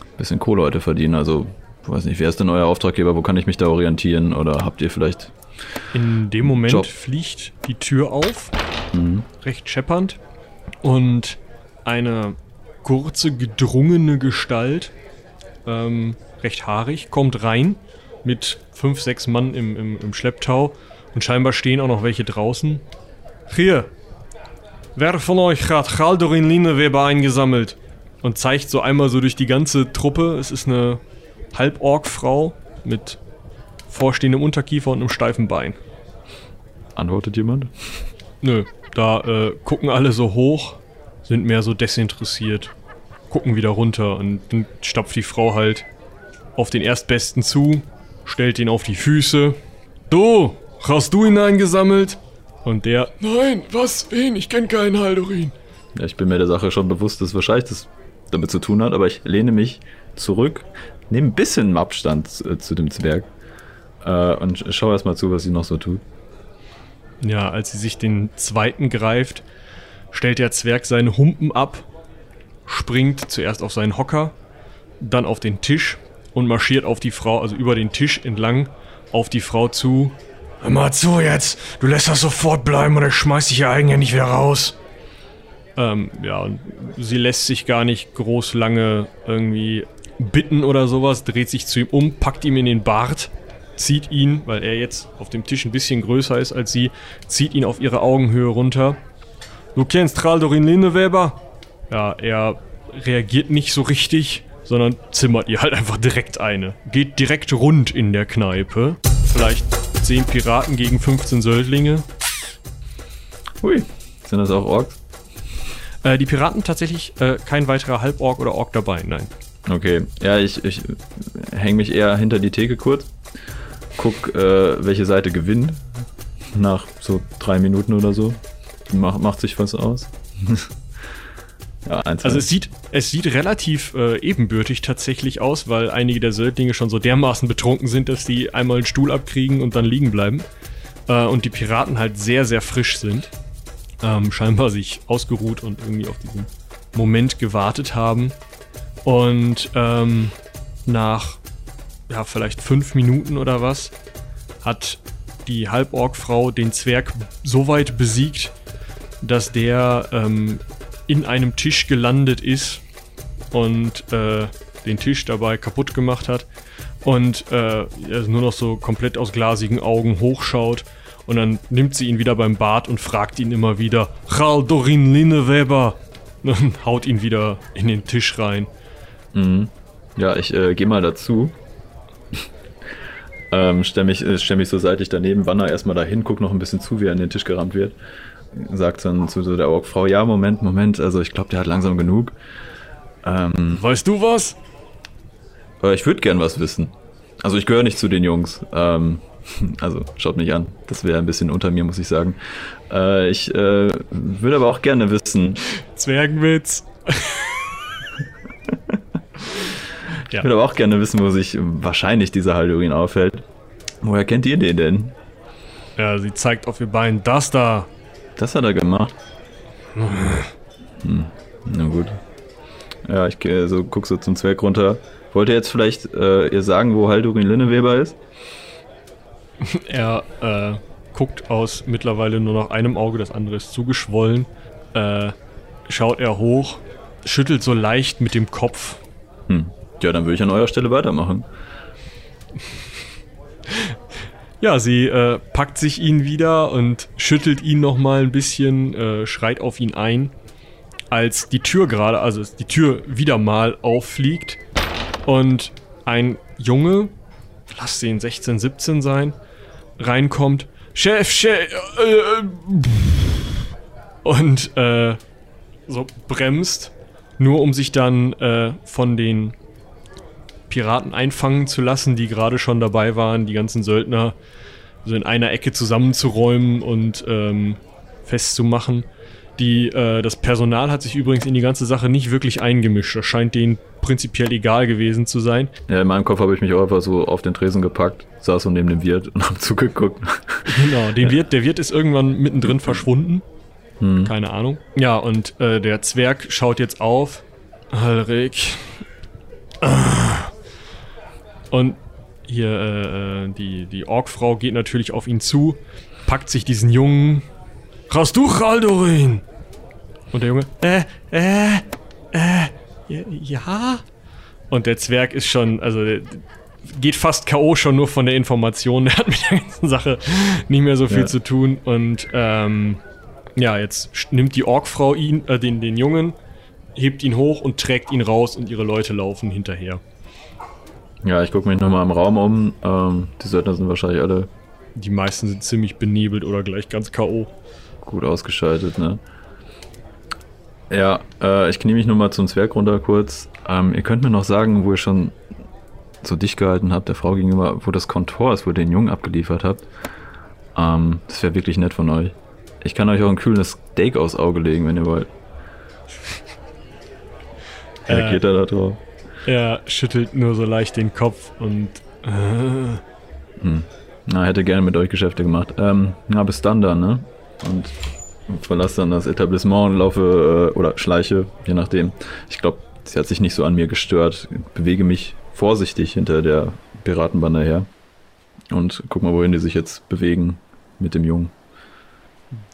ein bisschen Kohle heute verdienen. Also, ich weiß nicht, wer ist denn euer Auftraggeber? Wo kann ich mich da orientieren? Oder habt ihr vielleicht. In dem Moment Job. fliegt die Tür auf, Mhm. recht scheppernd, und eine kurze, gedrungene Gestalt, ähm, recht haarig, kommt rein mit fünf, sechs Mann im, im, im Schlepptau und scheinbar stehen auch noch welche draußen. Hier, wer von euch hat Galdorin Lineweber eingesammelt? Und zeigt so einmal so durch die ganze Truppe. Es ist eine Halborg-Frau mit vorstehendem Unterkiefer und einem steifen Bein. Antwortet jemand? Nö, da äh, gucken alle so hoch, sind mehr so desinteressiert, gucken wieder runter und dann stapft die Frau halt auf den Erstbesten zu, stellt ihn auf die Füße. Du, hast du ihn eingesammelt? Und der, Nein, was? Wen? Ich kenne keinen Haldorin. Ja, ich bin mir der Sache schon bewusst, dass wahrscheinlich das damit zu tun hat, aber ich lehne mich zurück, nehme ein bisschen Abstand äh, zu dem Zwerg äh, und schaue erstmal zu, was sie noch so tut. Ja, als sie sich den zweiten greift, stellt der Zwerg seine Humpen ab, springt zuerst auf seinen Hocker, dann auf den Tisch und marschiert auf die Frau, also über den Tisch entlang, auf die Frau zu. Hör mal zu jetzt, du lässt das sofort bleiben oder ich schmeiß dich hier eigenhändig wieder raus. Ähm, ja, sie lässt sich gar nicht groß lange irgendwie bitten oder sowas, dreht sich zu ihm um, packt ihm in den Bart, zieht ihn, weil er jetzt auf dem Tisch ein bisschen größer ist als sie, zieht ihn auf ihre Augenhöhe runter. Du kennst Traldorin Lindeweber? Ja, er reagiert nicht so richtig, sondern zimmert ihr halt einfach direkt eine. Geht direkt rund in der Kneipe. Vielleicht 10 Piraten gegen 15 Söldlinge. Hui, sind das auch Orks? Äh, die Piraten tatsächlich äh, kein weiterer Halborg oder Ork dabei, nein. Okay, ja, ich, ich hänge mich eher hinter die Theke kurz, guck, äh, welche Seite gewinnt. Nach so drei Minuten oder so. Mach, macht sich was aus. <laughs> ja. Also es sieht, es sieht relativ äh, ebenbürtig tatsächlich aus, weil einige der Söldlinge schon so dermaßen betrunken sind, dass die einmal einen Stuhl abkriegen und dann liegen bleiben. Äh, und die Piraten halt sehr, sehr frisch sind. Ähm, scheinbar sich ausgeruht und irgendwie auf diesen Moment gewartet haben. Und ähm, nach ja, vielleicht fünf Minuten oder was hat die Halborg-Frau den Zwerg so weit besiegt, dass der ähm, in einem Tisch gelandet ist und äh, den Tisch dabei kaputt gemacht hat und äh, er nur noch so komplett aus glasigen Augen hochschaut und dann nimmt sie ihn wieder beim Bart und fragt ihn immer wieder Dorin Linneweber <laughs> und haut ihn wieder in den Tisch rein. Mhm. Ja, ich äh, gehe mal dazu. Ähm, stell, mich, äh, stell mich so seitlich daneben, wanner erstmal dahin, guck noch ein bisschen zu, wie er an den Tisch gerammt wird. Sagt dann zu der Orgfrau, ja, Moment, Moment, also ich glaube, der hat langsam genug. Ähm, Weißt du was? aber ich würde gern was wissen. Also ich gehöre nicht zu den Jungs. Ähm, <laughs> also schaut mich an. Das wäre ein bisschen unter mir, muss ich sagen. Äh, ich äh, würde aber auch gerne wissen, Zwergenwitz. <laughs> ich würde aber auch gerne wissen, wo sich wahrscheinlich dieser Haldorin aufhält. Woher kennt ihr den denn? Ja, sie zeigt auf ihr Bein. Das da. Das hat er gemacht. Hm, na gut. Ja, ich so, guck so zum Zwerg runter. Wollt ihr jetzt vielleicht äh, ihr sagen, wo Haldurin Linneweber ist? <laughs> Er äh, guckt aus mittlerweile nur noch einem Auge, das andere ist zugeschwollen. Äh, schaut er hoch, schüttelt so leicht mit dem Kopf. Hm. Ja, dann würde ich an eurer Stelle weitermachen. Ja, sie äh, packt sich ihn wieder und schüttelt ihn nochmal ein bisschen, äh, schreit auf ihn ein, als die Tür gerade, also die Tür wieder mal auffliegt und ein Junge, lass den 16, 17 sein, reinkommt. Chef, Chef, äh, äh, und äh, so bremst, nur um sich dann äh, von den Piraten einfangen zu lassen, die gerade schon dabei waren, die ganzen Söldner so in einer Ecke zusammenzuräumen und ähm, festzumachen. Die, äh, das Personal hat sich übrigens in die ganze Sache nicht wirklich eingemischt. Das scheint denen prinzipiell egal gewesen zu sein. Ja, in meinem Kopf habe ich mich auch einfach so auf den Tresen gepackt, saß so neben dem Wirt und <laughs> habe zugeguckt. Genau, den Wirt, der Wirt ist irgendwann mittendrin verschwunden. Keine Ahnung. Ja, und äh, der Zwerg schaut jetzt auf. Alrik. Ah. Und hier, äh, äh, die, die Orkfrau geht natürlich auf ihn zu, packt sich diesen Jungen. Raus du, Raldorin! Und der Junge, äh, äh, äh, ja? Und der Zwerg ist schon, also geht fast K.O. schon nur von der Information. <laughs> Der hat mit der ganzen Sache nicht mehr so viel Ja. zu tun. Und ähm, ja, jetzt nimmt die Orkfrau ihn, äh, den, den Jungen, hebt ihn hoch und trägt ihn raus und ihre Leute laufen hinterher. Ja, ich gucke mich nochmal im Raum um. Ähm, die Söldner sind wahrscheinlich alle Die meisten sind ziemlich benebelt oder gleich ganz K.O. gut ausgeschaltet, ne? Ja, äh, ich knie mich nochmal zum Zwerg runter kurz. Ähm, ihr könnt mir noch sagen, wo ihr schon so dicht gehalten habt, der Frau gegenüber, wo das Kontor ist, wo ihr den Jungen abgeliefert habt. Ähm, das wäre wirklich nett von euch. Ich kann euch auch ein kühles Steak aufs Auge legen, wenn ihr wollt. Reagiert er da drauf? Er schüttelt nur so leicht den Kopf und äh, Na, hätte gerne mit euch Geschäfte gemacht. Ähm, na, bis dann dann, ne? Und verlasse dann das Etablissement und laufe, äh, oder schleiche, je nachdem. Ich glaube, sie hat sich nicht so an mir gestört. Bewege mich vorsichtig hinter der Piratenbande her. Und guck mal, wohin die sich jetzt bewegen mit dem Jungen.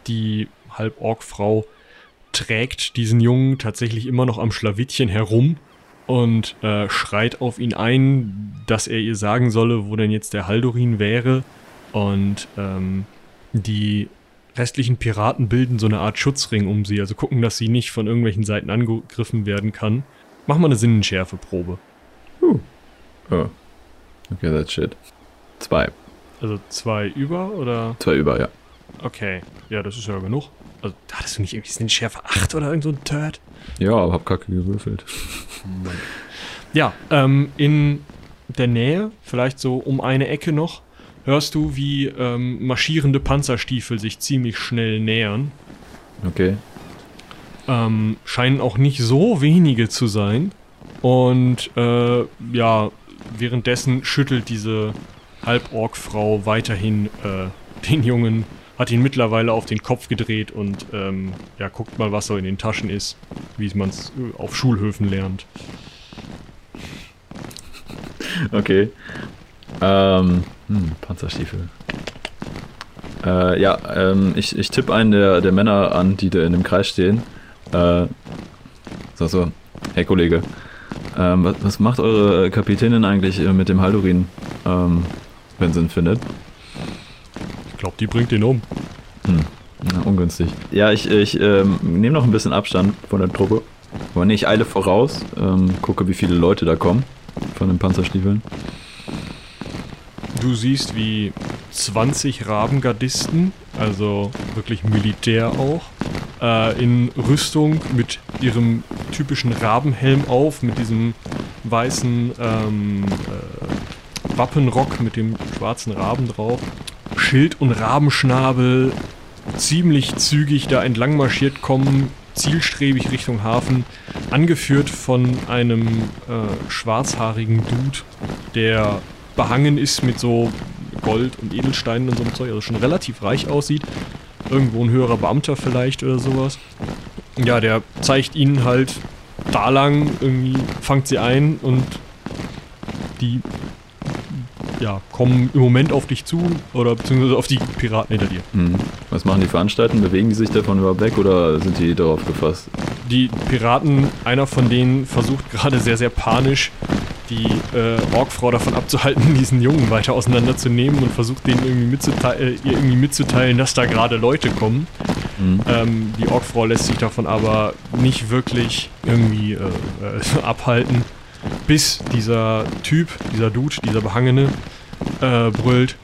die Halborg-Frau trägt diesen Jungen tatsächlich immer noch am Schlawittchen herum und äh, schreit auf ihn ein, dass er ihr sagen solle, wo denn jetzt der Haldorin wäre. Und ähm, die restlichen Piraten bilden so eine Art Schutzring um sie, also gucken, dass sie nicht von irgendwelchen Seiten angegriffen werden kann. Mach mal eine Sinnenschärfeprobe. Oh. Okay, that's shit. Zwei. Also zwei über oder? Zwei über, ja. Okay, ja, das ist ja genug. Also, hattest du nicht irgendwie Sinnenschärfe 8 oder irgend so ein Turd? Ja, aber hab kacke gewürfelt. <laughs> Ja, ähm, in der Nähe, vielleicht so um eine Ecke noch, hörst du, wie ähm, marschierende Panzerstiefel sich ziemlich schnell nähern. Okay. Ähm, scheinen auch nicht so wenige zu sein. Und äh, ja, währenddessen schüttelt diese Halborg-Frau weiterhin äh, den Jungen, hat ihn mittlerweile auf den Kopf gedreht und ähm, ja, guckt mal, was so in den Taschen ist, wie man es äh, auf Schulhöfen lernt. Okay. Ähm, hm, Panzerstiefel. Äh, ja, ähm, ich, ich tippe einen der, der Männer an, die da in dem Kreis stehen. Äh, so, so. Hey Kollege, ähm, was, was macht eure Kapitänin eigentlich äh, mit dem Haldorin, ähm, wenn sie ihn findet? Ich glaube, die bringt ihn um. Na, ungünstig. Ja, ich, ich ähm, nehme noch ein bisschen Abstand von der Truppe. Aber nee, ich eile voraus, ähm, gucke, wie viele Leute da kommen von den Panzerstiefeln. Du siehst, wie 20 Rabengardisten, also wirklich Militär auch, äh, in Rüstung mit ihrem typischen Rabenhelm auf, mit diesem weißen ähm, äh, Wappenrock mit dem schwarzen Raben drauf, Schild und Rabenschnabel, ziemlich zügig da entlang marschiert kommen, zielstrebig Richtung Hafen, angeführt von einem äh, schwarzhaarigen Dude, der behangen ist mit so Gold und Edelsteinen und so einem Zeug, also schon relativ reich aussieht. Irgendwo ein höherer Beamter vielleicht oder sowas. Ja, der zeigt ihnen halt da lang, irgendwie fangt sie ein und die ja, kommen im Moment auf dich zu oder beziehungsweise auf die Piraten hinter dir. Hm. Was machen die Veranstalten? Bewegen die sich davon überhaupt weg oder sind die darauf gefasst? Die Piraten, einer von denen versucht gerade sehr, sehr panisch die äh, Orkfrau davon abzuhalten, <laughs> diesen Jungen weiter auseinanderzunehmen und versucht denen irgendwie mitzuteilen, ihr irgendwie mitzuteilen, dass da gerade Leute kommen. Mhm. Ähm, die Orkfrau lässt sich davon aber nicht wirklich irgendwie äh, äh, <laughs> abhalten, bis dieser Typ, dieser Dude, dieser Behangene, äh, brüllt: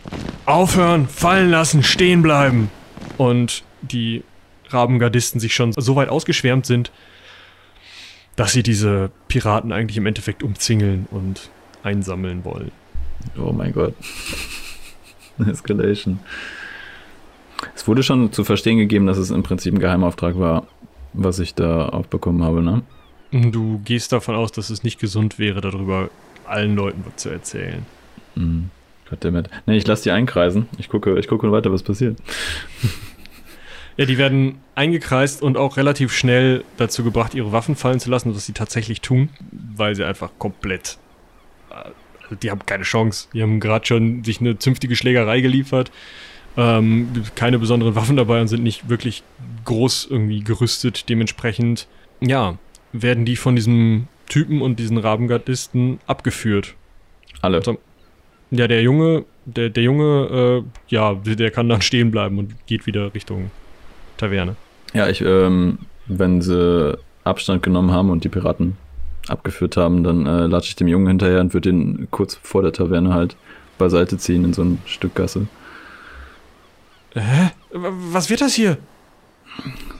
Aufhören, fallen lassen, stehen bleiben! Und die Rabengardisten sich schon so weit ausgeschwärmt sind, dass sie diese Piraten eigentlich im Endeffekt umzingeln und einsammeln wollen. Oh mein Gott. <laughs> Escalation. Es wurde schon zu verstehen gegeben, dass es im Prinzip ein Geheimauftrag war, was ich da aufbekommen habe, ne? Du gehst davon aus, dass es nicht gesund wäre, darüber allen Leuten zu erzählen. Mhm. Goddammit. Ne, ich lasse die einkreisen. Ich gucke, ich gucke weiter, was passiert. <laughs> Ja, die werden eingekreist und auch relativ schnell dazu gebracht, ihre Waffen fallen zu lassen, was sie tatsächlich tun, weil sie einfach komplett. Also die haben keine Chance. Die haben gerade schon sich eine zünftige Schlägerei geliefert. Ähm, keine besonderen Waffen dabei und sind nicht wirklich groß irgendwie gerüstet. Dementsprechend, ja, werden die von diesem Typen und diesen Rabengardisten abgeführt. Alle. Also, ja, der Junge, der, der Junge, äh, ja, der kann dann <laughs> stehen bleiben und geht wieder Richtung Taverne. Ja, ich, ähm, wenn sie Abstand genommen haben und die Piraten abgeführt haben, dann äh, latsche ich dem Jungen hinterher und würde ihn kurz vor der Taverne halt beiseite ziehen in so ein Stück Gasse. Hä? Was wird das hier?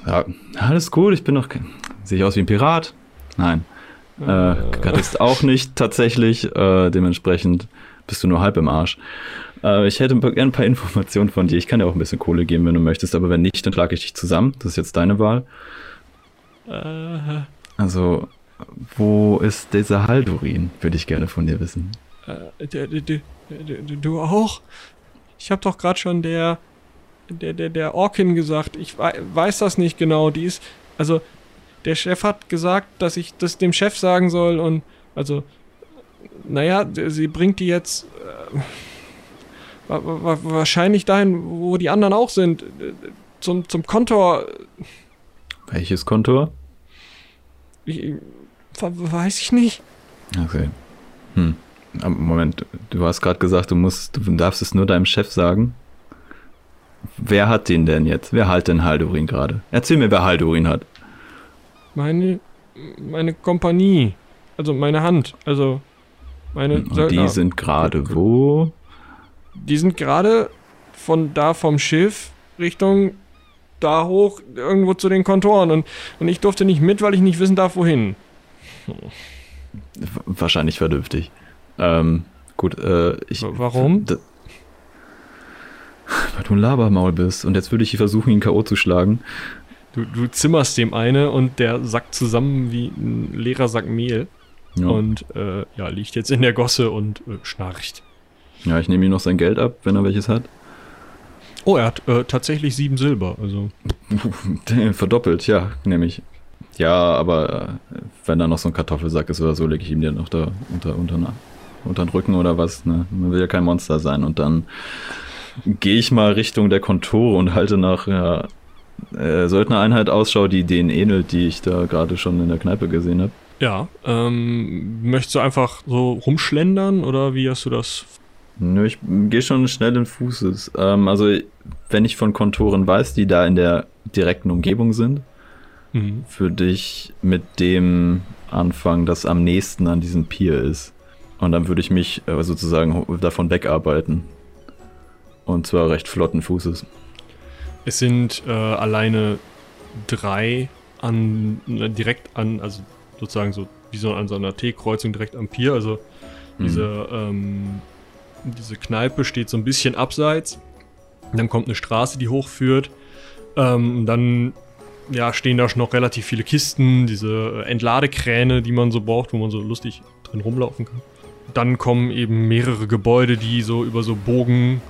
Ja, alles gut, ich bin doch. kein- Sehe ich aus wie ein Pirat? Nein. Äh, Gardist auch nicht tatsächlich. Äh, dementsprechend bist du nur halb im Arsch. Äh, ich hätte gerne ein paar Informationen von dir. Ich kann dir auch ein bisschen Kohle geben, wenn du möchtest, aber wenn nicht, dann schlage ich dich zusammen. Das ist jetzt deine Wahl. Äh, Also, wo ist dieser Haldurin? Würde ich gerne von dir wissen. äh, der, der, der, du auch? Ich hab doch gerade schon der, der, der, der Orkin gesagt. Ich wei weiß das nicht genau. Die ist, also, der Chef hat gesagt, dass ich das dem Chef sagen soll und, also, naja, sie bringt die jetzt äh, wa- wa- wahrscheinlich dahin, wo die anderen auch sind. Zum, zum Kontor. Welches Kontor? Ich, weiß ich nicht. Okay. Hm. Aber Moment, du hast gerade gesagt, du musst, du darfst es nur deinem Chef sagen. Wer hat den denn jetzt? Wer hat denn Haldurin gerade? Erzähl mir, wer Haldurin hat. Meine, meine Kompanie. Also meine Hand. Also meine Und Söldner. die sind gerade wo? Die sind gerade von da vom Schiff Richtung da hoch irgendwo zu den Kontoren und, und ich durfte nicht mit, weil ich nicht wissen darf, wohin. Wahrscheinlich vernünftig. Ähm, gut, äh, ich. Wa- warum? <laughs> Weil du ein Labermaul bist und jetzt würde ich versuchen, ihn K.O. zu schlagen. Du, du zimmerst dem eine und der sackt zusammen wie ein leerer Sack Mehl Ja, und äh, ja, liegt jetzt in der Gosse und äh, schnarcht. ja ich nehme ihm noch sein Geld ab, wenn er welches hat. Oh, er hat äh, tatsächlich sieben Silber. Also <laughs> Verdoppelt, ja, nehme ich. Ja, aber äh, wenn da noch so ein Kartoffelsack ist oder so, lege ich ihm den noch da unter, unter, unter den Rücken oder was. Ne? Man will ja kein Monster sein. Und dann gehe ich mal Richtung der Kontore und halte nach ja, äh, Söldnereinheit Ausschau, die denen ähnelt, die ich da gerade schon in der Kneipe gesehen habe. Ja, ähm, möchtest du einfach so rumschlendern oder wie hast du das? Nö, ich gehe schon schnell in Fußes. Ähm, also, wenn ich von Kontoren weiß, die da in der direkten Umgebung sind, Mhm. würde ich mit dem anfangen, das am nächsten an diesem Pier ist. Und dann würde ich mich äh, sozusagen davon wegarbeiten. Und zwar recht flotten Fußes. Es sind äh, alleine drei an direkt an, also sozusagen so wie so an so einer T-Kreuzung direkt am Pier. Also diese, ähm, diese Kneipe steht so ein bisschen abseits. Dann kommt eine Straße, die hochführt. Ähm, dann ja, stehen da schon noch relativ viele Kisten, diese äh, Entladekräne, die man so braucht, wo man so lustig drin rumlaufen kann. Dann kommen eben mehrere Gebäude, die so über so Bogen,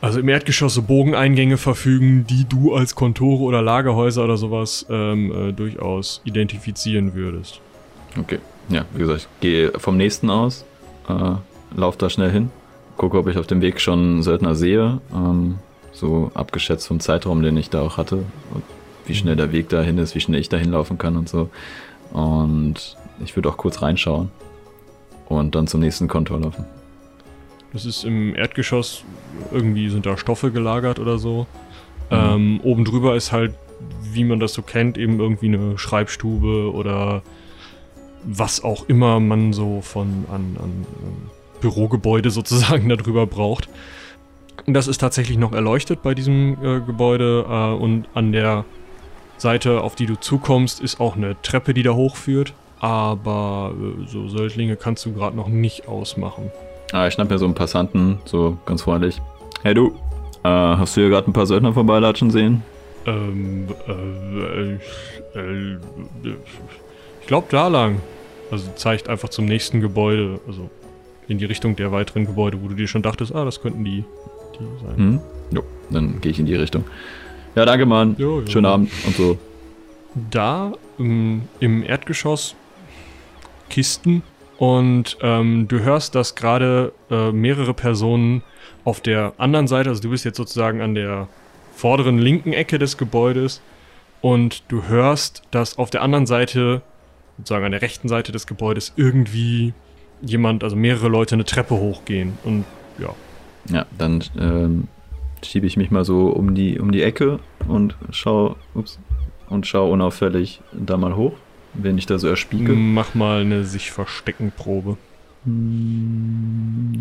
also im Erdgeschoss so Bogeneingänge verfügen, die du als Kontore oder Lagerhäuser oder sowas ähm, äh, durchaus identifizieren würdest. Okay. Ja, wie gesagt, ich gehe vom nächsten aus, äh, lauf da schnell hin, gucke, ob ich auf dem Weg schon Söldner sehe. Ähm, so abgeschätzt vom Zeitraum, den ich da auch hatte. Wie schnell der Weg dahin ist, wie schnell ich da hinlaufen kann und so. Und ich würde auch kurz reinschauen. und dann zum nächsten Kontor laufen. Das ist im Erdgeschoss, irgendwie sind da Stoffe gelagert oder so. Mhm. Ähm, oben drüber ist halt, wie man das so kennt, eben irgendwie eine Schreibstube oder was auch immer man so von an, an ähm, Bürogebäude <laughs> sozusagen darüber braucht. Das ist tatsächlich noch erleuchtet bei diesem äh, Gebäude äh, und an der Seite, auf die du zukommst, ist auch eine Treppe, die da hochführt. Aber äh, so Söldlinge kannst du gerade noch nicht ausmachen. Ah, ich schnapp mir so einen Passanten, so ganz freundlich. Hey du, äh, hast du hier gerade ein paar Söldner vorbeilatschen sehen? Ähm, äh, äh, äh, ich glaube da lang. Also zeigt einfach zum nächsten Gebäude, also in die Richtung der weiteren Gebäude, wo du dir schon dachtest, ah, das könnten die, die sein. Hm? Jo, dann gehe ich in die Richtung. Ja, danke, Mann. Jo, jo. Schönen Abend und so. Da ähm, im Erdgeschoss Kisten und ähm, du hörst, dass gerade äh, mehrere Personen auf der anderen Seite, also du bist jetzt sozusagen an der vorderen linken Ecke des Gebäudes und du hörst, dass auf der anderen Seite, sozusagen an der rechten Seite des Gebäudes, irgendwie jemand, also mehrere Leute eine Treppe hochgehen und ja. Ja, dann ähm, schiebe ich mich mal so um die, um die Ecke und schau, ups, und schau unauffällig da mal hoch, wenn ich da so erspieke. Mach mal eine sich verstecken Probe.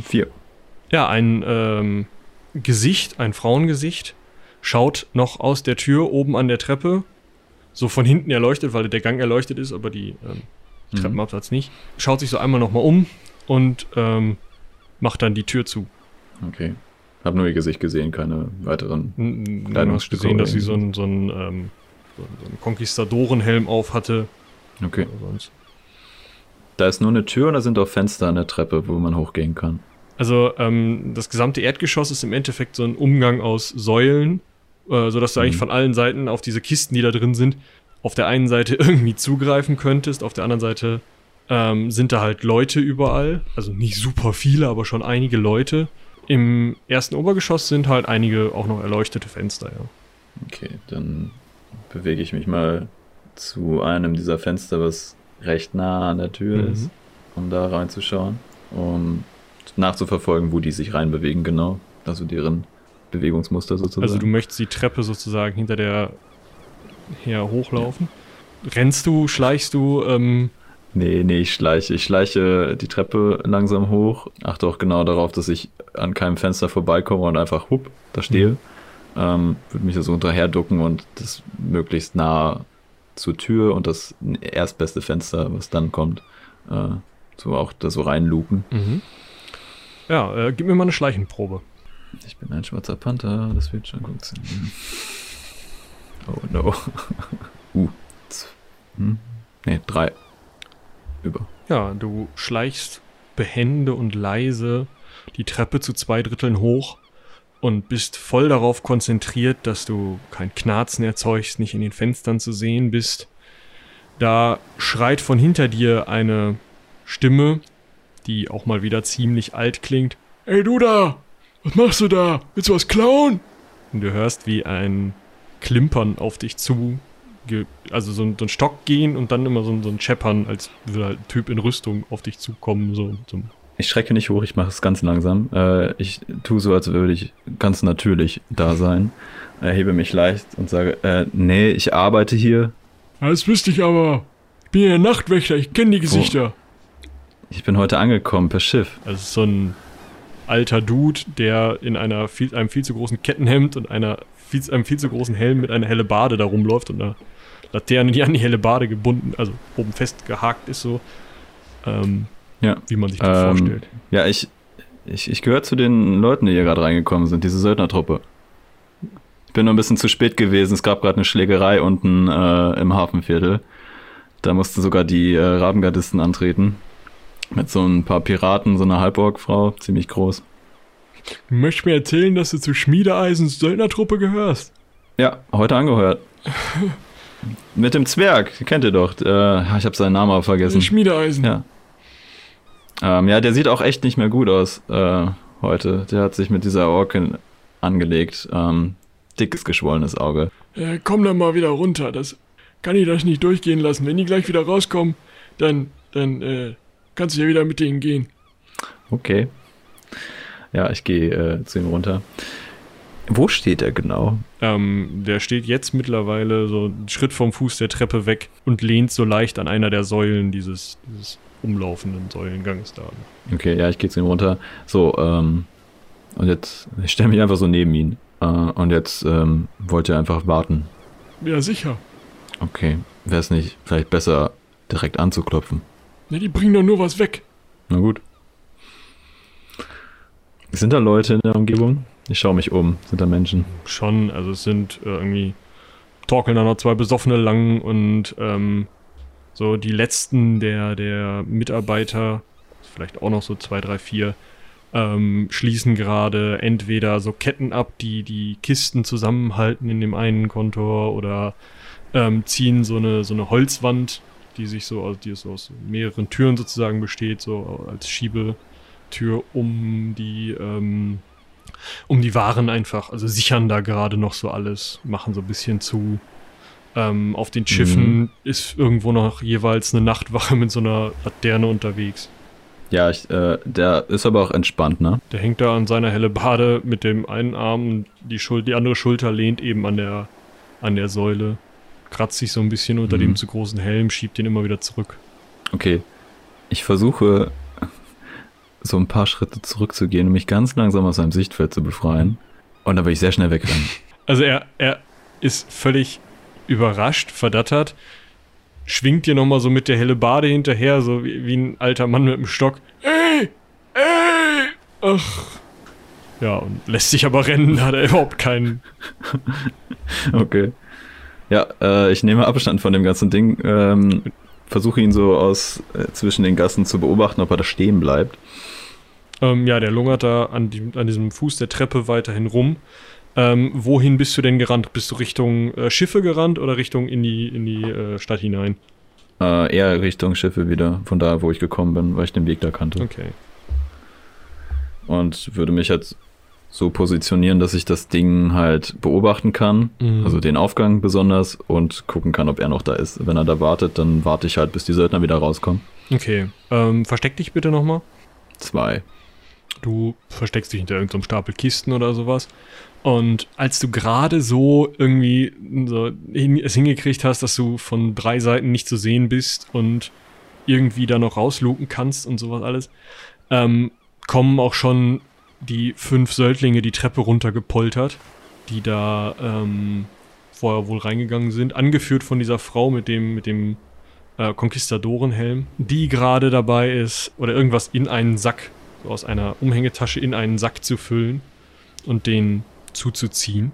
Vier. Ja, ein ähm, Gesicht, ein Frauengesicht, schaut noch aus der Tür oben an der Treppe. So von hinten erleuchtet, weil der Gang erleuchtet ist, aber die ähm, Treppenabsatz nicht. Schaut sich so einmal nochmal um und ähm, macht dann die Tür zu. Okay. Hab nur ihr Gesicht gesehen, keine weiteren. Kleidungsstücke gesehen, dass sie so einen so einen, ähm, so einen- Konquistadorenhelm auf hatte. Okay. Da ist nur eine Tür oder sind auch Fenster an der Treppe, wo man hochgehen kann? Also ähm, das gesamte Erdgeschoss ist im Endeffekt so ein Umgang aus Säulen, äh, sodass du eigentlich Mhm. von allen Seiten auf diese Kisten, die da drin sind, auf der einen Seite <laughs> irgendwie zugreifen könntest, auf der anderen Seite ähm, sind da halt Leute überall, also nicht super viele, aber schon einige Leute. Im ersten Obergeschoss sind halt einige auch noch erleuchtete Fenster, ja. Okay, dann bewege ich mich mal zu einem dieser Fenster, was recht nah an der Tür Mhm. ist, um da reinzuschauen, um nachzuverfolgen, wo die sich reinbewegen, genau. Also deren Bewegungsmuster sozusagen. Also du möchtest die Treppe sozusagen hinter der her hochlaufen. Rennst du, schleichst du, ähm, Nee, nee, ich schleiche. Ich schleiche die Treppe langsam hoch. Achte auch genau darauf, dass ich an keinem Fenster vorbeikomme und einfach hupp, da stehe. Ähm, würde mich da so unterher ducken und das möglichst nah zur Tür und das erstbeste Fenster, was dann kommt, äh, so auch da so reinluken. ja, äh, gib mir mal eine Schleichenprobe. Ich bin ein schwarzer Panther, das wird schon funktionieren. Oh no. <laughs> uh. Hm? Nee, drei. Über. Ja, du schleichst behende und leise die Treppe zu zwei Dritteln hoch und bist voll darauf konzentriert, dass du kein Knarzen erzeugst, nicht in den Fenstern zu sehen bist. Da schreit von hinter dir eine Stimme, die auch mal wieder ziemlich alt klingt. Ey, du da! Was machst du da? Willst du was klauen? Und du hörst, wie ein Klimpern auf dich zu, also so ein, so ein Stock gehen und dann immer so ein, so ein Scheppern, als würde halt ein Typ in Rüstung auf dich zukommen, so, so Ich schrecke nicht hoch, ich mache es ganz langsam. Äh, ich tue so, als würde ich ganz natürlich da sein. Erhebe mich leicht und sage, äh, nee, ich arbeite hier. Das wüsste ich aber. Ich bin ja der Nachtwächter, ich kenne die Gesichter. Ich bin heute angekommen per Schiff. Also so ein alter Dude, der in einer viel, einem viel zu großen Kettenhemd und einer viel, einem viel zu großen Helm mit einer helle Bade da rumläuft und einer Laterne, die an die helle Bade gebunden, also oben festgehakt ist so. Ähm, Ja. Wie man sich das Ähm, vorstellt. Ja, ich, ich, ich gehöre zu den Leuten, die hier gerade reingekommen sind, diese Söldnertruppe. Ich bin nur ein bisschen zu spät gewesen. Es gab gerade eine Schlägerei unten äh, im Hafenviertel. Da mussten sogar die äh, Rabengardisten antreten. Mit so ein paar Piraten, so eine Halborgfrau, ziemlich groß. Du möchtest mir erzählen, dass du zu Schmiedeeisens Söldnertruppe gehörst? Ja, heute angehört. <laughs> Mit dem Zwerg, kennt ihr doch. Äh, ich habe seinen Namen aber vergessen. Schmiedeeisen. Ja. Ähm, ja, der sieht auch echt nicht mehr gut aus äh, heute. Der hat sich mit dieser Orke angelegt. Ähm, dickes, geschwollenes Auge. Äh, komm dann mal wieder runter. Das kann ich das nicht durchgehen lassen. Wenn die gleich wieder rauskommen, dann, dann, äh, kannst du ja wieder mit denen gehen. Okay. Ja, ich gehe äh, zu ihm runter. Wo steht er genau? Ähm, der steht jetzt mittlerweile so einen Schritt vom Fuß der Treppe weg und lehnt so leicht an einer der Säulen dieses, dieses umlaufenden Säulengangs da. Okay, ja, ich gehe zu ihm runter. So, ähm, und jetzt, ich stelle mich einfach so neben ihn. Äh, und jetzt ähm, wollt ihr einfach warten. Ja, sicher. Okay, wäre es nicht vielleicht besser, direkt anzuklopfen? Ne, die bringen doch nur was weg. Na gut. Sind da Leute in der Umgebung? Ich schaue mich um. Sind da Menschen? Schon, also es sind äh, irgendwie torkeln da noch zwei Besoffene lang und ähm, so die letzten der, der Mitarbeiter, vielleicht auch noch so zwei, drei, vier, ähm, schließen gerade entweder so Ketten ab, die die Kisten zusammenhalten in dem einen Kontor oder ähm, ziehen so eine, so eine Holzwand, die sich so, also die so aus mehreren Türen sozusagen besteht, so als Schiebetür um die, ähm, um die Waren einfach, also sichern da gerade noch so alles, machen so ein bisschen zu. Ähm, auf den Schiffen Mhm. ist irgendwo noch jeweils eine Nachtwache mit so einer Laterne unterwegs. Ja, ich, äh, der ist aber auch entspannt, ne? Der hängt da an seiner helle Bade mit dem einen Arm und die, Schul die andere Schulter lehnt eben an der, an der Säule. Kratzt sich so ein bisschen unter Mhm. dem zu großen Helm, schiebt den immer wieder zurück. Okay. Ich versuche so ein paar Schritte zurückzugehen, um mich ganz langsam aus seinem Sichtfeld zu befreien. Und dann will ich sehr schnell wegrennen. <laughs> Also er, er ist völlig überrascht, verdattert, schwingt dir nochmal so mit der helle Bade hinterher, so wie, wie ein alter Mann mit dem Stock. Ey! Ey! Ach, Ja, und lässt sich aber rennen, da hat er überhaupt keinen. <laughs> Okay. Ja, äh, ich nehme Abstand von dem ganzen Ding. Ähm, versuche ihn so aus äh, zwischen den Gassen zu beobachten, ob er da stehen bleibt. Ähm, ja, der lungert da an, die, an diesem Fuß der Treppe weiterhin rum. Ähm, wohin bist du denn gerannt? Bist du Richtung äh, Schiffe gerannt oder Richtung in die, in die äh, Stadt hinein? Äh, eher Richtung Schiffe wieder, von da, wo ich gekommen bin, weil ich den Weg da kannte. Okay. Und würde mich jetzt so positionieren, dass ich das Ding halt beobachten kann. Mhm. Also den Aufgang besonders und gucken kann, ob er noch da ist. Wenn er da wartet, dann warte ich halt, bis die Söldner wieder rauskommen. Okay. Ähm, versteck dich bitte nochmal. Zwei. Du versteckst dich hinter irgendeinem Stapel Kisten oder sowas. Und als du gerade so irgendwie so hin, es hingekriegt hast, dass du von drei Seiten nicht zu sehen bist und irgendwie da noch rausluken kannst und sowas alles, ähm, kommen auch schon die fünf Söldlinge die Treppe runtergepoltert, die da ähm, vorher wohl reingegangen sind, angeführt von dieser Frau mit dem, mit dem äh, Konquistadorenhelm, die gerade dabei ist, oder irgendwas in einen Sack, so aus einer Umhängetasche in einen Sack zu füllen und den zuzuziehen.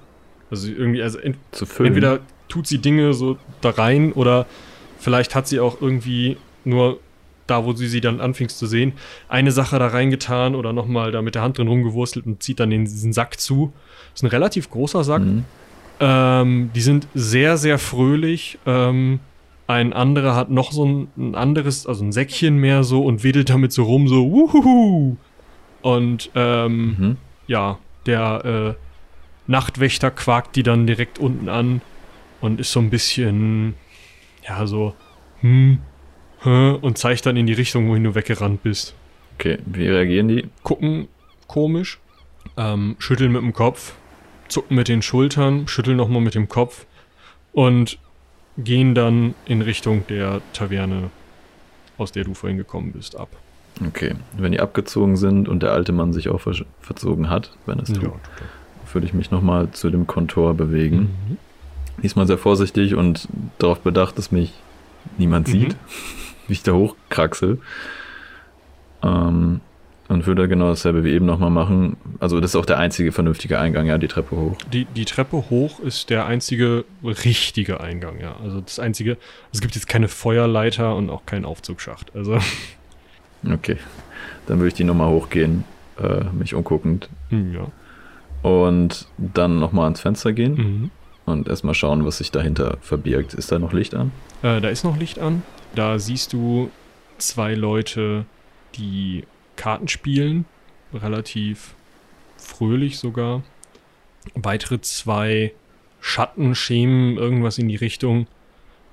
Also irgendwie, also ent Zu füllen. entweder tut sie Dinge so da rein oder vielleicht hat sie auch irgendwie nur da, wo sie sie dann anfingst zu sehen, eine Sache da reingetan oder nochmal da mit der Hand drin rumgewurstelt und zieht dann den, diesen Sack zu. ist ein relativ großer Sack. Mhm. Ähm, die sind sehr, sehr fröhlich. Ähm, ein anderer hat noch so ein, ein anderes, also ein Säckchen mehr so und wedelt damit so rum, so wuhuhu. Und ähm, Mhm. ja, der äh, Nachtwächter quakt die dann direkt unten an und ist so ein bisschen, ja, so, hm, und zeigt dann in die Richtung, wohin du weggerannt bist. Okay, wie reagieren die? Gucken komisch, ähm, schütteln mit dem Kopf, zucken mit den Schultern, schütteln nochmal mit dem Kopf und gehen dann in Richtung der Taverne, aus der du vorhin gekommen bist, ab. Okay, wenn die abgezogen sind und der alte Mann sich auch ver verzogen hat, wenn es tut, Ja, würde ich mich nochmal zu dem Kontor bewegen. Mhm. Diesmal sehr vorsichtig und darauf bedacht, dass mich niemand Mhm. sieht, <laughs> wie ich da hochkraxel. Ähm, und würde genau dasselbe wie eben nochmal machen. Also das ist auch der einzige vernünftige Eingang, ja, die Treppe hoch. Die, die Treppe hoch ist der einzige richtige Eingang, ja. Also das einzige, es gibt jetzt keine Feuerleiter und auch keinen Aufzugsschacht. Also, <laughs> Okay, dann würde ich die nochmal hochgehen, äh, mich umguckend. hm, ja. Und dann nochmal ans Fenster gehen Mhm. Und erstmal schauen, was sich dahinter verbirgt. Ist da noch Licht an? Äh, da ist noch Licht an. Da siehst du zwei Leute, die Karten spielen. Relativ fröhlich sogar. Weitere zwei Schattenschemen, irgendwas in die Richtung.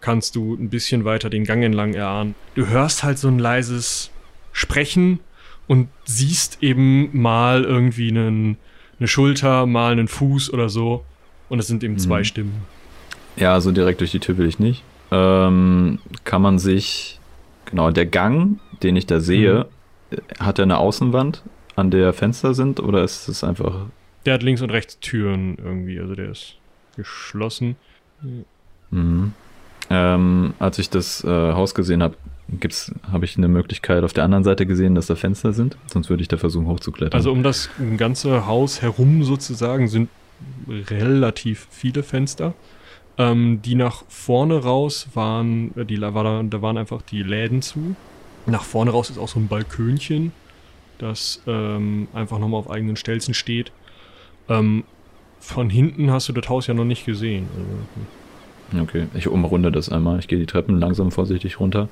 Kannst du ein bisschen weiter den Gang entlang erahnen. Du hörst halt so ein leises sprechen und siehst eben mal irgendwie einen, eine Schulter, mal einen Fuß oder so. Und es sind eben zwei Mhm. Stimmen. Ja, so direkt durch die Tür will ich nicht. Ähm, kann man sich, genau, der Gang, den ich da sehe, äh, hat er eine Außenwand, an der Fenster sind, oder ist es einfach. Der hat links und rechts Türen irgendwie, also der ist geschlossen. Mhm. Ähm, als ich das äh, Haus gesehen habe, habe ich eine Möglichkeit auf der anderen Seite gesehen, dass da Fenster sind. Sonst würde ich da versuchen hochzuklettern. Also um das ganze Haus herum sozusagen sind relativ viele Fenster. Ähm, die nach vorne raus waren, äh, die, war da, da waren einfach die Läden zu. Nach vorne raus ist auch so ein Balkönchen, das ähm, einfach nochmal auf eigenen Stelzen steht. Ähm, von hinten hast du das Haus ja noch nicht gesehen. Okay, ich umrunde das einmal. Ich gehe die Treppen langsam vorsichtig runter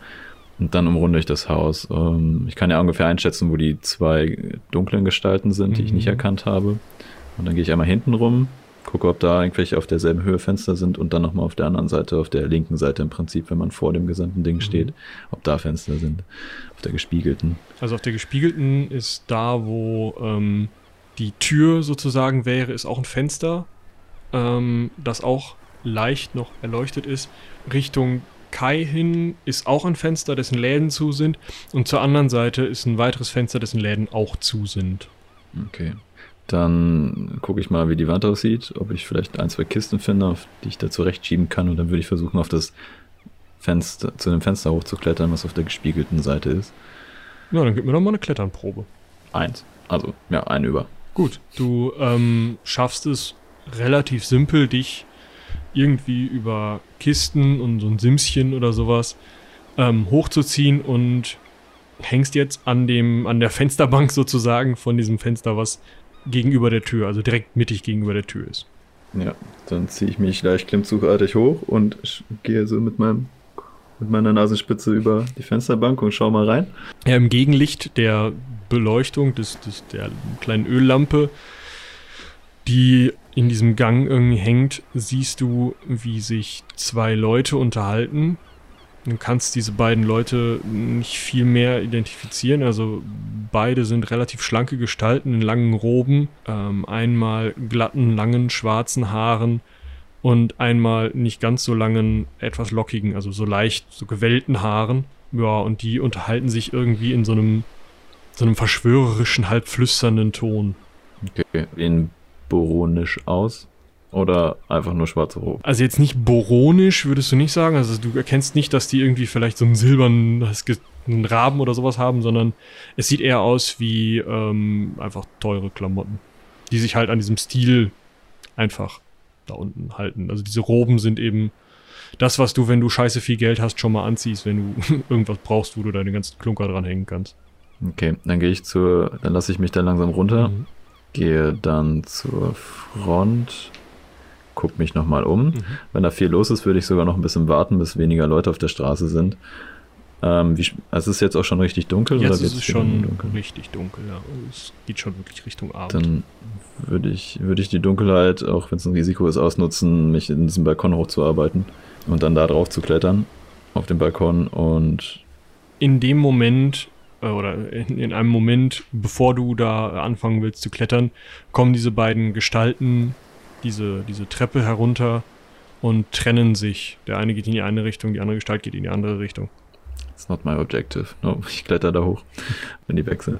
und dann umrunde ich das Haus. Ähm, ich kann ja ungefähr einschätzen, wo die zwei dunklen Gestalten sind, die ich nicht Mhm. erkannt habe. Und dann gehe ich einmal hinten rum, gucke, ob da irgendwelche auf derselben Höhe Fenster sind und dann nochmal auf der anderen Seite, auf der linken Seite im Prinzip, wenn man vor dem gesamten Ding steht, ob da Fenster sind. Auf der gespiegelten. Also auf der gespiegelten ist da, wo ähm, die Tür sozusagen wäre, ist auch ein Fenster, ähm, das auch leicht noch erleuchtet ist. Richtung Kai hin ist auch ein Fenster, dessen Läden zu sind. Und zur anderen Seite ist ein weiteres Fenster, dessen Läden auch zu sind. Okay. Dann gucke ich mal, wie die Wand aussieht, ob ich vielleicht ein, zwei Kisten finde, auf die ich da zurechtschieben kann. Und dann würde ich versuchen, auf das Fenster, zu dem Fenster hochzuklettern, was auf der gespiegelten Seite ist. Ja, dann gib mir doch mal eine Kletternprobe. Eins. Also, ja, ein über. Gut, du ähm, schaffst es relativ simpel, dich irgendwie über Kisten und so ein Simschen oder sowas ähm, hochzuziehen und hängst jetzt an dem, an der Fensterbank <laughs> sozusagen von diesem Fenster, was gegenüber der Tür, also direkt mittig gegenüber der Tür ist. Ja, dann ziehe ich mich leicht klimmzugartig hoch und gehe so mit meinem mit meiner Nasenspitze über die Fensterbank und schau mal rein. Ja, im Gegenlicht der Beleuchtung des, des, der kleinen Öllampe, die in diesem Gang irgendwie hängt, siehst du, wie sich zwei Leute unterhalten. Du kannst diese beiden Leute nicht viel mehr identifizieren. Also beide sind relativ schlanke Gestalten in langen Roben, ähm, einmal glatten, langen, schwarzen Haaren und einmal nicht ganz so langen, etwas lockigen, also so leicht, so gewellten Haaren. Ja, und die unterhalten sich irgendwie in so einem, so einem verschwörerischen, halb flüsternden Ton. Okay. Sehen boronisch aus oder einfach nur schwarze Robe. Also jetzt nicht boronisch, würdest du nicht sagen. Also du erkennst nicht, dass die irgendwie vielleicht so einen silbernen einen Raben oder sowas haben, sondern es sieht eher aus wie ähm, einfach teure Klamotten, die sich halt an diesem Stil einfach da unten halten. Also diese Roben sind eben das, was du, wenn du scheiße viel Geld hast, schon mal anziehst, wenn du <laughs> irgendwas brauchst, wo du deine ganzen Klunker dran hängen kannst. Okay, dann gehe ich zur, dann lasse ich mich da langsam runter, Mhm. gehe dann zur Front, guck mich nochmal um. Mhm. Wenn da viel los ist, würde ich sogar noch ein bisschen warten, bis weniger Leute auf der Straße sind. Ähm, wie, also es ist jetzt auch schon richtig dunkel? Jetzt oder ist es schon dunkel? richtig dunkel, ja. Es geht schon wirklich Richtung Abend. Dann würde ich, würde ich die Dunkelheit, auch wenn es ein Risiko ist, ausnutzen, mich in diesen Balkon hochzuarbeiten und dann da drauf zu klettern auf den Balkon und in dem Moment äh, oder in, in einem Moment, bevor du da anfangen willst zu klettern, kommen diese beiden Gestalten diese, diese Treppe herunter und trennen sich. Der eine geht in die eine Richtung, die andere Gestalt geht in die andere Richtung. it's not my objective. No, <laughs> ich kletter da hoch, <laughs> wenn die wechseln.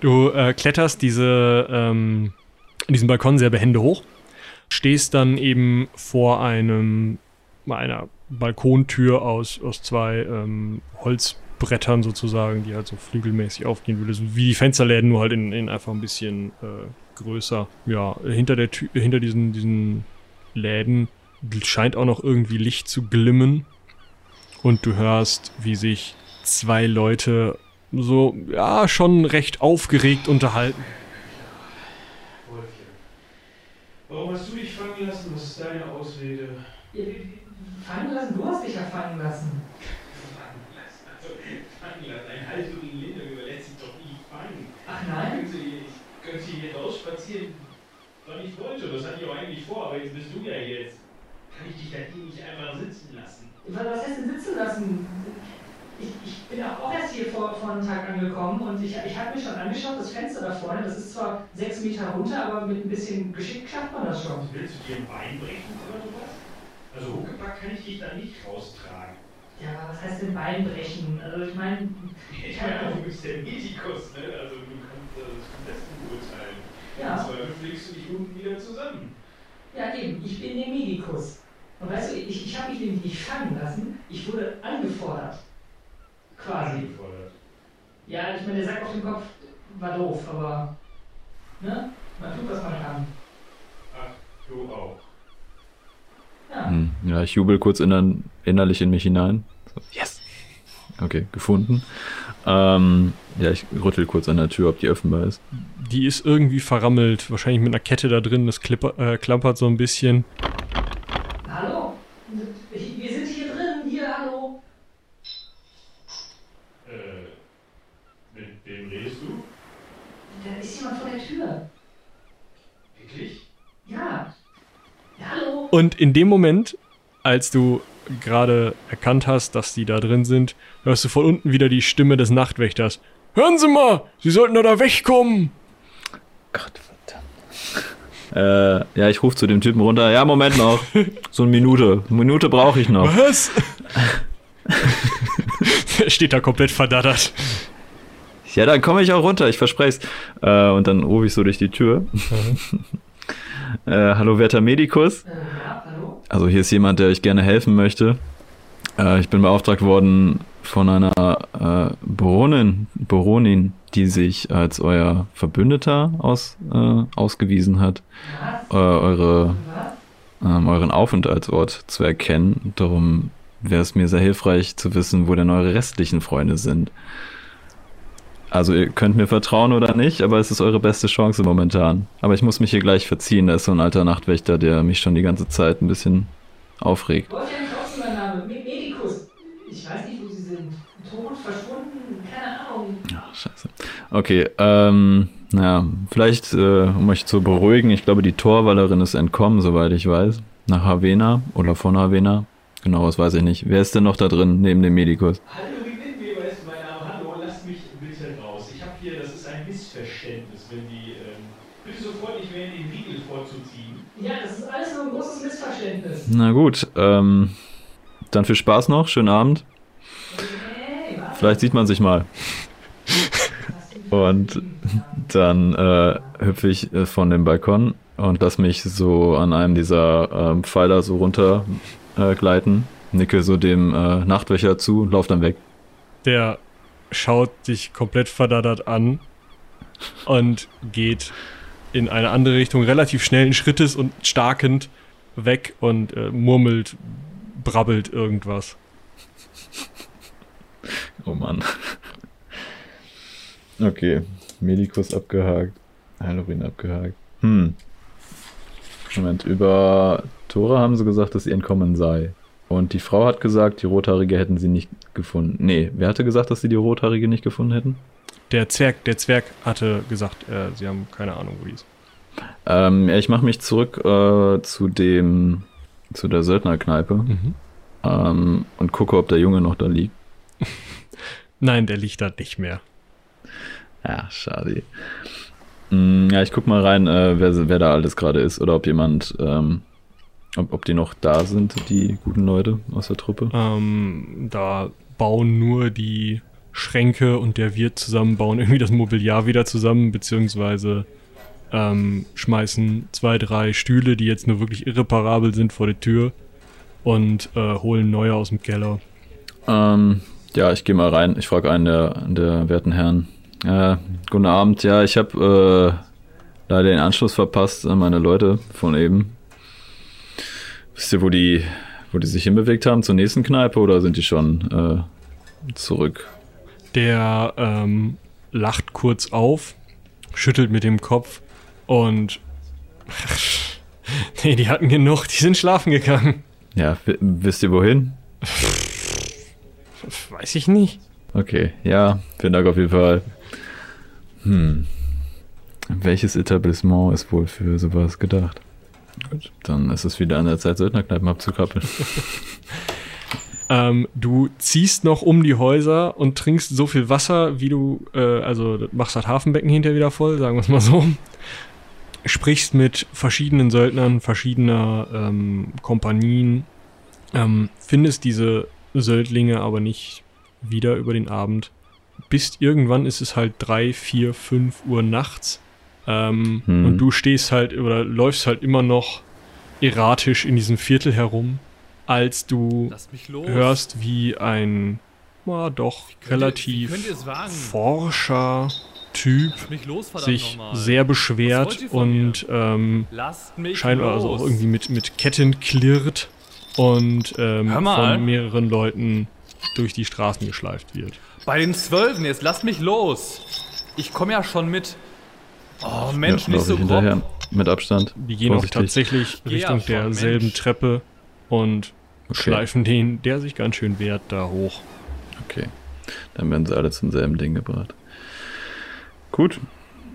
Du äh, kletterst diese, ähm, diesen Balkon sehr behende hoch, stehst dann eben vor einem, einer Balkontür aus, aus zwei ähm, Holzbrettern sozusagen, die halt so flügelmäßig aufgehen würde, so wie die Fensterläden, nur halt in, in einfach ein bisschen äh, größer. Ja, hinter der Tür, hinter diesen, diesen Läden scheint auch noch irgendwie Licht zu glimmen und du hörst, wie sich zwei Leute so, ja, schon recht aufgeregt unterhalten. Warum hast du dich fangen lassen? Was ist deine Ausrede? Ja, Fangen lassen? Du hast dich ja fangen lassen. Fangen lassen. Also, fangen lassen. Ein halsjährigen Linder überlässt sich doch nie fangen. Ach Ich nein? könnte, ich könnte rausspazieren, wann ich wollte. Das hatte ich auch eigentlich vor, aber jetzt bist du ja jetzt. Kann ich dich da hier nicht einfach sitzen lassen? Was was heißt denn sitzen lassen? ich, ich bin ja auch erst hier vor, vor einem Tag angekommen und ich, ich habe mir schon angeschaut, das Fenster da vorne, das ist zwar sechs Meter runter, aber mit ein bisschen Geschick schafft man das schon. Willst du dir ein Bein brechen oder sowas? Also Huckepack kann ich dich da nicht raustragen. Ja, was heißt denn Bein brechen? Also ich meine, Ich <laughs> meine, du bist der Medikus, ne? Also du kannst das am besten beurteilen. Ja. Im Zweifel pflegst du dich unten wieder zusammen. ja eben, ich bin der Medikus. Und weißt du, ich, ich habe mich nämlich nicht fangen lassen, ich wurde angefordert. Quasi. Angefordert. Ja, ich meine, der Sack auf dem Kopf war doof, aber ne? Man tut, was man kann. Ach, du auch. Ja. Hm. Ja, ich jubel kurz inner innerlich in mich hinein. So, yes! Okay, gefunden. Ähm, ja, ich rüttel kurz an der Tür, ob die öffnbar ist. Die ist irgendwie verrammelt, wahrscheinlich mit einer Kette da drin, das klipper, äh, klappert so ein bisschen. Hallo? Wir sind hier drin, hier, hallo. Äh, mit wem redest du? Da ist jemand vor der Tür. Wirklich? Ja. Ja, hallo. Und in dem Moment, als du gerade erkannt hast, dass die da drin sind, hörst du von unten wieder die Stimme des Nachtwächters. Hören Sie mal, Sie sollten doch da wegkommen. Gott verdammt. Äh, ja, ich rufe zu dem Typen runter. Ja, Moment noch. So eine Minute. Eine Minute brauche ich noch. Was? <laughs> Er steht da komplett verdattert. Ja, dann komme ich auch runter, ich verspreche es. Äh, und dann rufe ich so durch die Tür. <laughs> äh, hallo, werter Medikus. Äh, ja, hallo. Also hier ist jemand, der euch gerne helfen möchte. Äh, ich bin beauftragt worden von einer äh, Baronin, Baronin, die sich als euer Verbündeter aus, äh, ausgewiesen hat, äh, eure, ähm, euren Aufenthaltsort zu erkennen. Darum wäre es mir sehr hilfreich zu wissen, wo denn eure restlichen Freunde sind. Also ihr könnt mir vertrauen oder nicht, aber es ist eure beste Chance momentan. Aber ich muss mich hier gleich verziehen, da ist so ein alter Nachtwächter, der mich schon die ganze Zeit ein bisschen aufregt. Ich weiß nicht, wo Sie sind. Tot, verschwunden, keine Ahnung. Ach, scheiße. Okay, ähm, naja, vielleicht, äh, um euch zu beruhigen, ich glaube, die Torwallerin ist entkommen, soweit ich weiß. Nach Havena oder von Havena. Genau, das weiß ich nicht. Wer ist denn noch da drin, neben dem Medikus? Hallo, Weber ist mein Name. Hallo, lass mich bitte raus. Ich habe hier, das ist ein Missverständnis, wenn die, ähm, bitte sofort nicht mehr in den Riegel vorzuziehen. Ja, das ist alles nur ein großes Missverständnis. Na gut, ähm, dann viel Spaß noch, schönen Abend. Was? Vielleicht sieht man sich mal. Und dann äh, hüpfe ich äh, von dem Balkon und lass mich so an einem dieser ähm, Pfeiler so runter äh, gleiten, nicke so dem äh, Nachtwächter zu und lauf dann weg. Der schaut dich komplett verdattert an und geht in eine andere Richtung relativ schnellen Schrittes und starkend weg und äh, murmelt, brabbelt irgendwas. Oh Mann. Okay, Medikus abgehakt, Halloween abgehakt. Hm. Moment, über Tora haben sie gesagt, dass sie entkommen sei. Und die Frau hat gesagt, die Rothaarige hätten sie nicht gefunden. Nee, wer hatte gesagt, dass sie die Rothaarige nicht gefunden hätten? Der Zwerg, der Zwerg hatte gesagt, äh, sie haben keine Ahnung, wo die ist. Ähm, ja, ich mache mich zurück äh, zu dem, zu der Söldnerkneipe Mhm. ähm, und gucke, ob der Junge noch da liegt. <laughs> Nein, der liegt da nicht mehr. Ja, schade. Mm, ja, ich guck mal rein, äh, wer, wer da alles gerade ist oder ob jemand, ähm, ob, ob die noch da sind, die guten Leute aus der Truppe. Ähm, da bauen nur die Schränke und der Wirt zusammen, bauen irgendwie das Mobiliar wieder zusammen, beziehungsweise ähm, schmeißen zwei, drei Stühle, die jetzt nur wirklich irreparabel sind, vor die Tür und äh, holen neue aus dem Keller. Ähm, ja, ich gehe mal rein. Ich frage einen der, der werten Herren. Äh, guten Abend. Ja, ich habe äh, leider den Anschluss verpasst an meine Leute von eben. Wisst ihr, wo die, wo die sich hinbewegt haben? Zur nächsten Kneipe oder sind die schon äh, zurück? Der ähm, lacht kurz auf, schüttelt mit dem Kopf und. <laughs> nee, die hatten genug, die sind schlafen gegangen. Ja, wisst ihr wohin? <laughs> Weiß ich nicht. Okay, ja, vielen Dank auf jeden Fall. Hm. Welches Etablissement ist wohl für sowas gedacht? Gut, dann ist es wieder an der Zeit, Söldnerkneipen abzukappeln. <laughs> Ähm, du ziehst noch um die Häuser und trinkst so viel Wasser, wie du, äh, also machst das Hafenbecken hinterher wieder voll, sagen wir es mal so. Sprichst mit verschiedenen Söldnern verschiedener ähm, Kompanien, ähm, findest diese Söldlinge aber nicht wieder über den Abend. Bis irgendwann ist es halt drei, vier, fünf Uhr nachts. Ähm, Hm. Und du stehst halt oder läufst halt immer noch erratisch in diesem Viertel herum, als du hörst, wie ein, na doch, relativ ihr forscher Typ los, sich sehr beschwert und ähm, scheinbar also auch irgendwie mit, mit Ketten klirrt und ähm, von mehreren Leuten durch die Straßen geschleift wird. Bei den Zwölfen jetzt, lasst mich los. Ich komme ja schon mit. Oh Mensch, ja, nicht so ich grob. hinterher. Mit Abstand. Die gehen auch tatsächlich ja Richtung schon, derselben Mensch. Treppe und Okay. schleifen den, der sich ganz schön wehrt, da hoch. Okay. Dann werden sie alle zum selben Ding gebracht. Gut.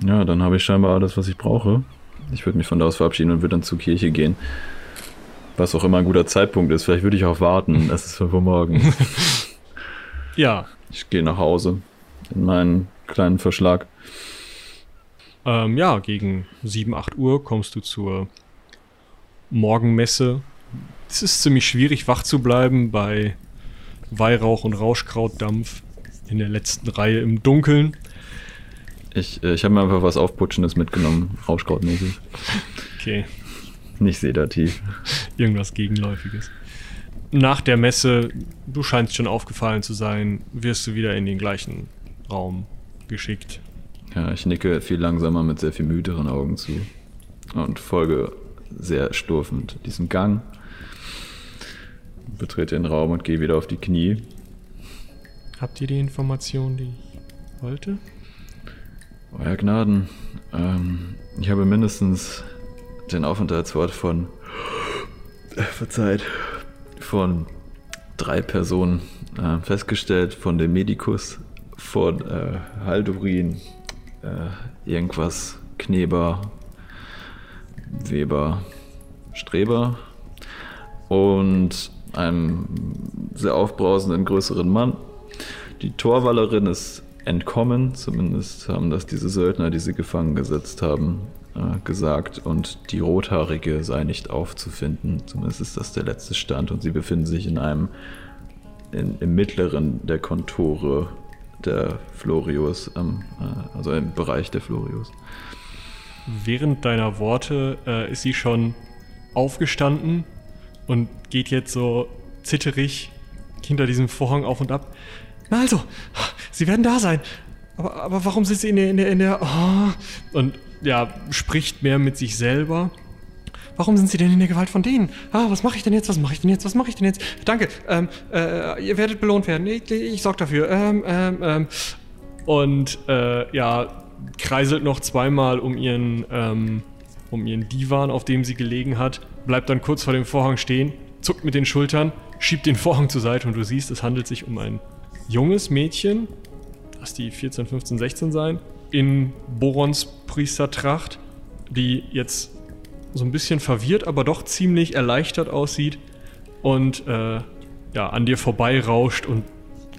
Ja, dann habe ich scheinbar alles, was ich brauche. Ich würde mich von da aus verabschieden und würde dann zur Kirche gehen. Was auch immer ein guter Zeitpunkt ist. Vielleicht würde ich auch warten. <laughs> Es ist 5 Uhr morgens. <laughs> Ja, Ich gehe nach Hause. In meinen kleinen Verschlag. Ähm, ja, gegen 7, 8 Uhr kommst du zur Morgenmesse. Es ist ziemlich schwierig, wach zu bleiben bei Weihrauch und Rauschkrautdampf in der letzten Reihe im Dunkeln. Ich, äh, ich habe mir einfach was Aufputschendes mitgenommen. Rauschkrautmäßig. Okay, Nicht sedativ. <laughs> irgendwas Gegenläufiges. Nach der Messe, du scheinst schon aufgefallen zu sein, wirst du wieder in den gleichen Raum geschickt. Ja, ich nicke viel langsamer mit sehr viel müderen Augen zu. Und folge sehr sturfend diesem Gang. Betrete den Raum und gehe wieder auf die Knie. Habt ihr die Information, die ich wollte? Euer Gnaden, ähm, ich habe mindestens den Aufenthaltsort von, verzeiht, von drei Personen äh, festgestellt, von dem Medikus, von äh, Haldurin, äh, irgendwas, Kneber, Weber, Streber und einem sehr aufbrausenden größeren Mann. Die Torwallerin ist entkommen, zumindest haben das diese Söldner, die sie gefangen gesetzt haben, äh, gesagt. Und die Rothaarige sei nicht aufzufinden, zumindest ist das der letzte Stand. Und sie befinden sich in einem, in, im mittleren der Kontore der Florios, ähm, äh, also im Bereich der Florios. Während deiner Worte äh, ist sie schon aufgestanden und geht jetzt so zitterig hinter diesem Vorhang auf und ab. Na also, sie werden da sein. Aber, aber warum sind sie in der, in der, in der, oh. und ja, spricht mehr mit sich selber. Warum sind sie denn in der Gewalt von denen? Ah, was mache ich denn jetzt? Was mache ich denn jetzt? Was mache ich denn jetzt? Danke, ähm, äh, ihr werdet belohnt werden. Ich, ich sorge dafür. Ähm, ähm, ähm. Und äh, ja, kreiselt noch zweimal um ihren, ähm, um ihren Divan, auf dem sie gelegen hat, bleibt dann kurz vor dem Vorhang stehen, zuckt mit den Schultern, schiebt den Vorhang zur Seite und du siehst, es handelt sich um ein junges Mädchen, lass die 14, 15, 16 sein, in Borons Priestertracht, die jetzt so ein bisschen verwirrt, aber doch ziemlich erleichtert aussieht und äh, ja, an dir vorbeirauscht und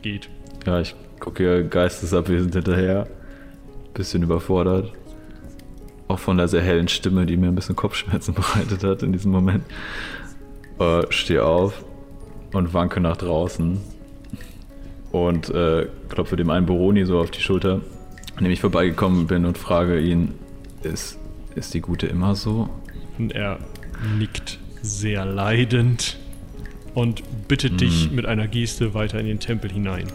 geht. Ja, ich gucke ihr geistesabwesend hinterher. Bisschen überfordert. Auch von der sehr hellen Stimme, die mir ein bisschen Kopfschmerzen <laughs> bereitet hat in diesem Moment. Äh, stehe auf und wanke nach draußen. Und äh, klopfe dem einen Boroni so auf die Schulter, an dem ich vorbeigekommen bin und frage ihn, ist, ist die Gute immer so? Und er nickt sehr leidend und bittet dich mit einer Geste weiter in den Tempel hinein.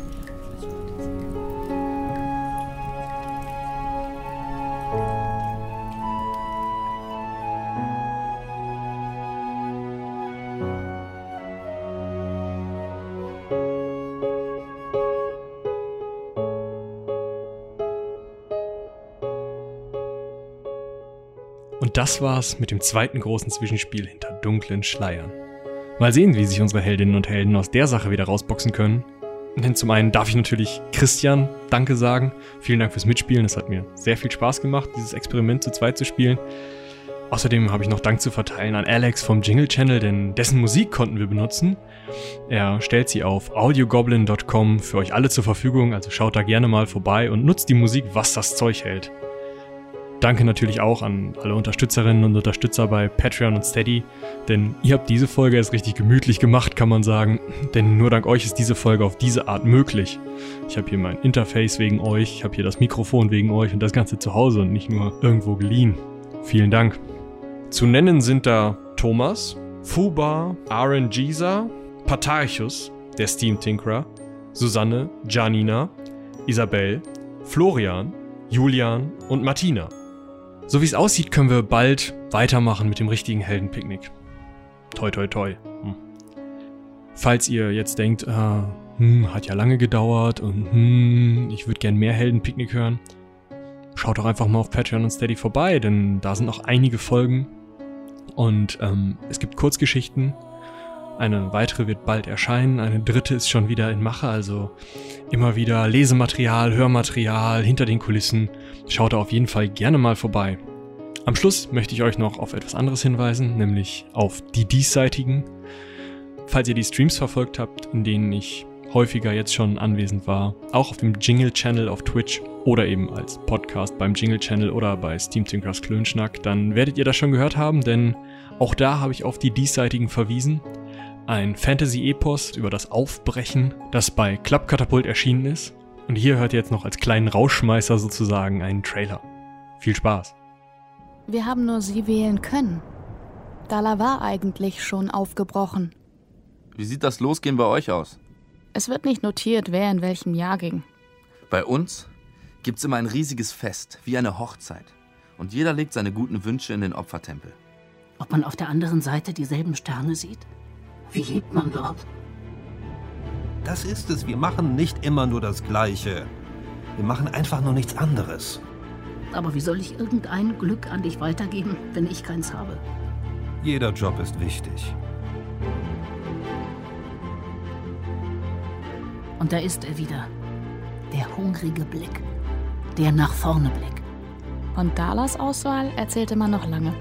Das war's mit dem zweiten großen Zwischenspiel hinter dunklen Schleiern. Mal sehen, wie sich unsere Heldinnen und Helden aus der Sache wieder rausboxen können. Denn zum einen darf ich natürlich Christian Danke sagen. Vielen Dank fürs Mitspielen. Es hat mir sehr viel Spaß gemacht, dieses Experiment zu zweit zu spielen. Außerdem habe ich noch Dank zu verteilen an Alex vom Jingle Channel, denn dessen Musik konnten wir benutzen. Er stellt sie auf audiogoblin.com für euch alle zur Verfügung, also schaut da gerne mal vorbei und nutzt die Musik, was das Zeug hält. Danke natürlich auch an alle Unterstützerinnen und Unterstützer bei Patreon und Steady, denn ihr habt diese Folge erst richtig gemütlich gemacht, kann man sagen, denn nur dank euch ist diese Folge auf diese Art möglich. Ich habe hier mein Interface wegen euch, ich habe hier das Mikrofon wegen euch und das Ganze zu Hause und nicht nur irgendwo geliehen. Vielen Dank. Zu nennen sind da Thomas, Fubar, Aaron Gisa, Patarchus, der Steam Tinkerer, Susanne, Janina, Isabel, Florian, Julian und Martina. So wie es aussieht, können wir bald weitermachen mit dem richtigen Heldenpicknick. Toi, toi, toi. Hm. Falls ihr jetzt denkt, ah, hm, hat ja lange gedauert und hm, ich würde gern mehr Heldenpicknick hören, schaut doch einfach mal auf Patreon und Steady vorbei, denn da sind noch einige Folgen. Und ähm, es gibt Kurzgeschichten. Eine weitere wird bald erscheinen. Eine dritte ist schon wieder in Mache. Also immer wieder Lesematerial, Hörmaterial hinter den Kulissen. Schaut da auf jeden Fall gerne mal vorbei. Am Schluss möchte ich euch noch auf etwas anderes hinweisen, nämlich auf die diesseitigen. Falls ihr die Streams verfolgt habt, in denen ich häufiger jetzt schon anwesend war, auch auf dem Jingle Channel auf Twitch oder eben als Podcast beim Jingle Channel oder bei Steam Tinkers Klönschnack, dann werdet ihr das schon gehört haben, denn auch da habe ich auf die diesseitigen verwiesen. Ein Fantasy-Epos über das Aufbrechen, das bei Klappkatapult erschienen ist. Und hier hört ihr jetzt noch als kleinen Rauschmeißer sozusagen einen Trailer. Viel Spaß! Wir haben nur sie wählen können. Dala war eigentlich schon aufgebrochen. Wie sieht das Losgehen bei euch aus? Es wird nicht notiert, wer in welchem Jahr ging. Bei uns gibt's immer ein riesiges Fest, wie eine Hochzeit. Und jeder legt seine guten Wünsche in den Opfertempel. Ob man auf der anderen Seite dieselben Sterne sieht? Wie lebt man dort? Das ist es. Wir machen nicht immer nur das Gleiche. Wir machen einfach nur nichts anderes. Aber wie soll ich irgendein Glück an dich weitergeben, wenn ich keins habe? Jeder Job ist wichtig. Und da ist er wieder. Der hungrige Blick. Der nach vorne Blick. Von Dalas Auswahl erzählte man noch lange.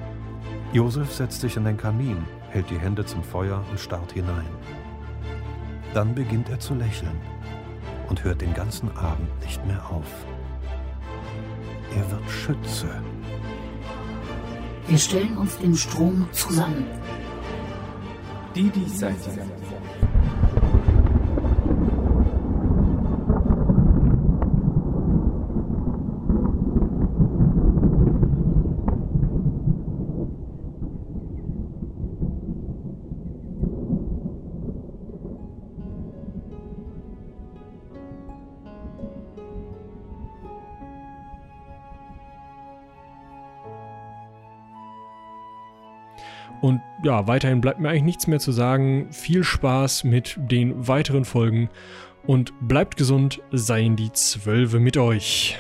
Josef setzt sich in den Kamin, hält die Hände zum Feuer und starrt hinein. Dann beginnt er zu lächeln und hört den ganzen Abend nicht mehr auf. Er wird Schütze. Wir stellen uns dem Strom zusammen. Die Diesseitigen. Ja, weiterhin bleibt mir eigentlich nichts mehr zu sagen. Viel Spaß mit den weiteren Folgen und bleibt gesund, seien die Zwölfe mit euch.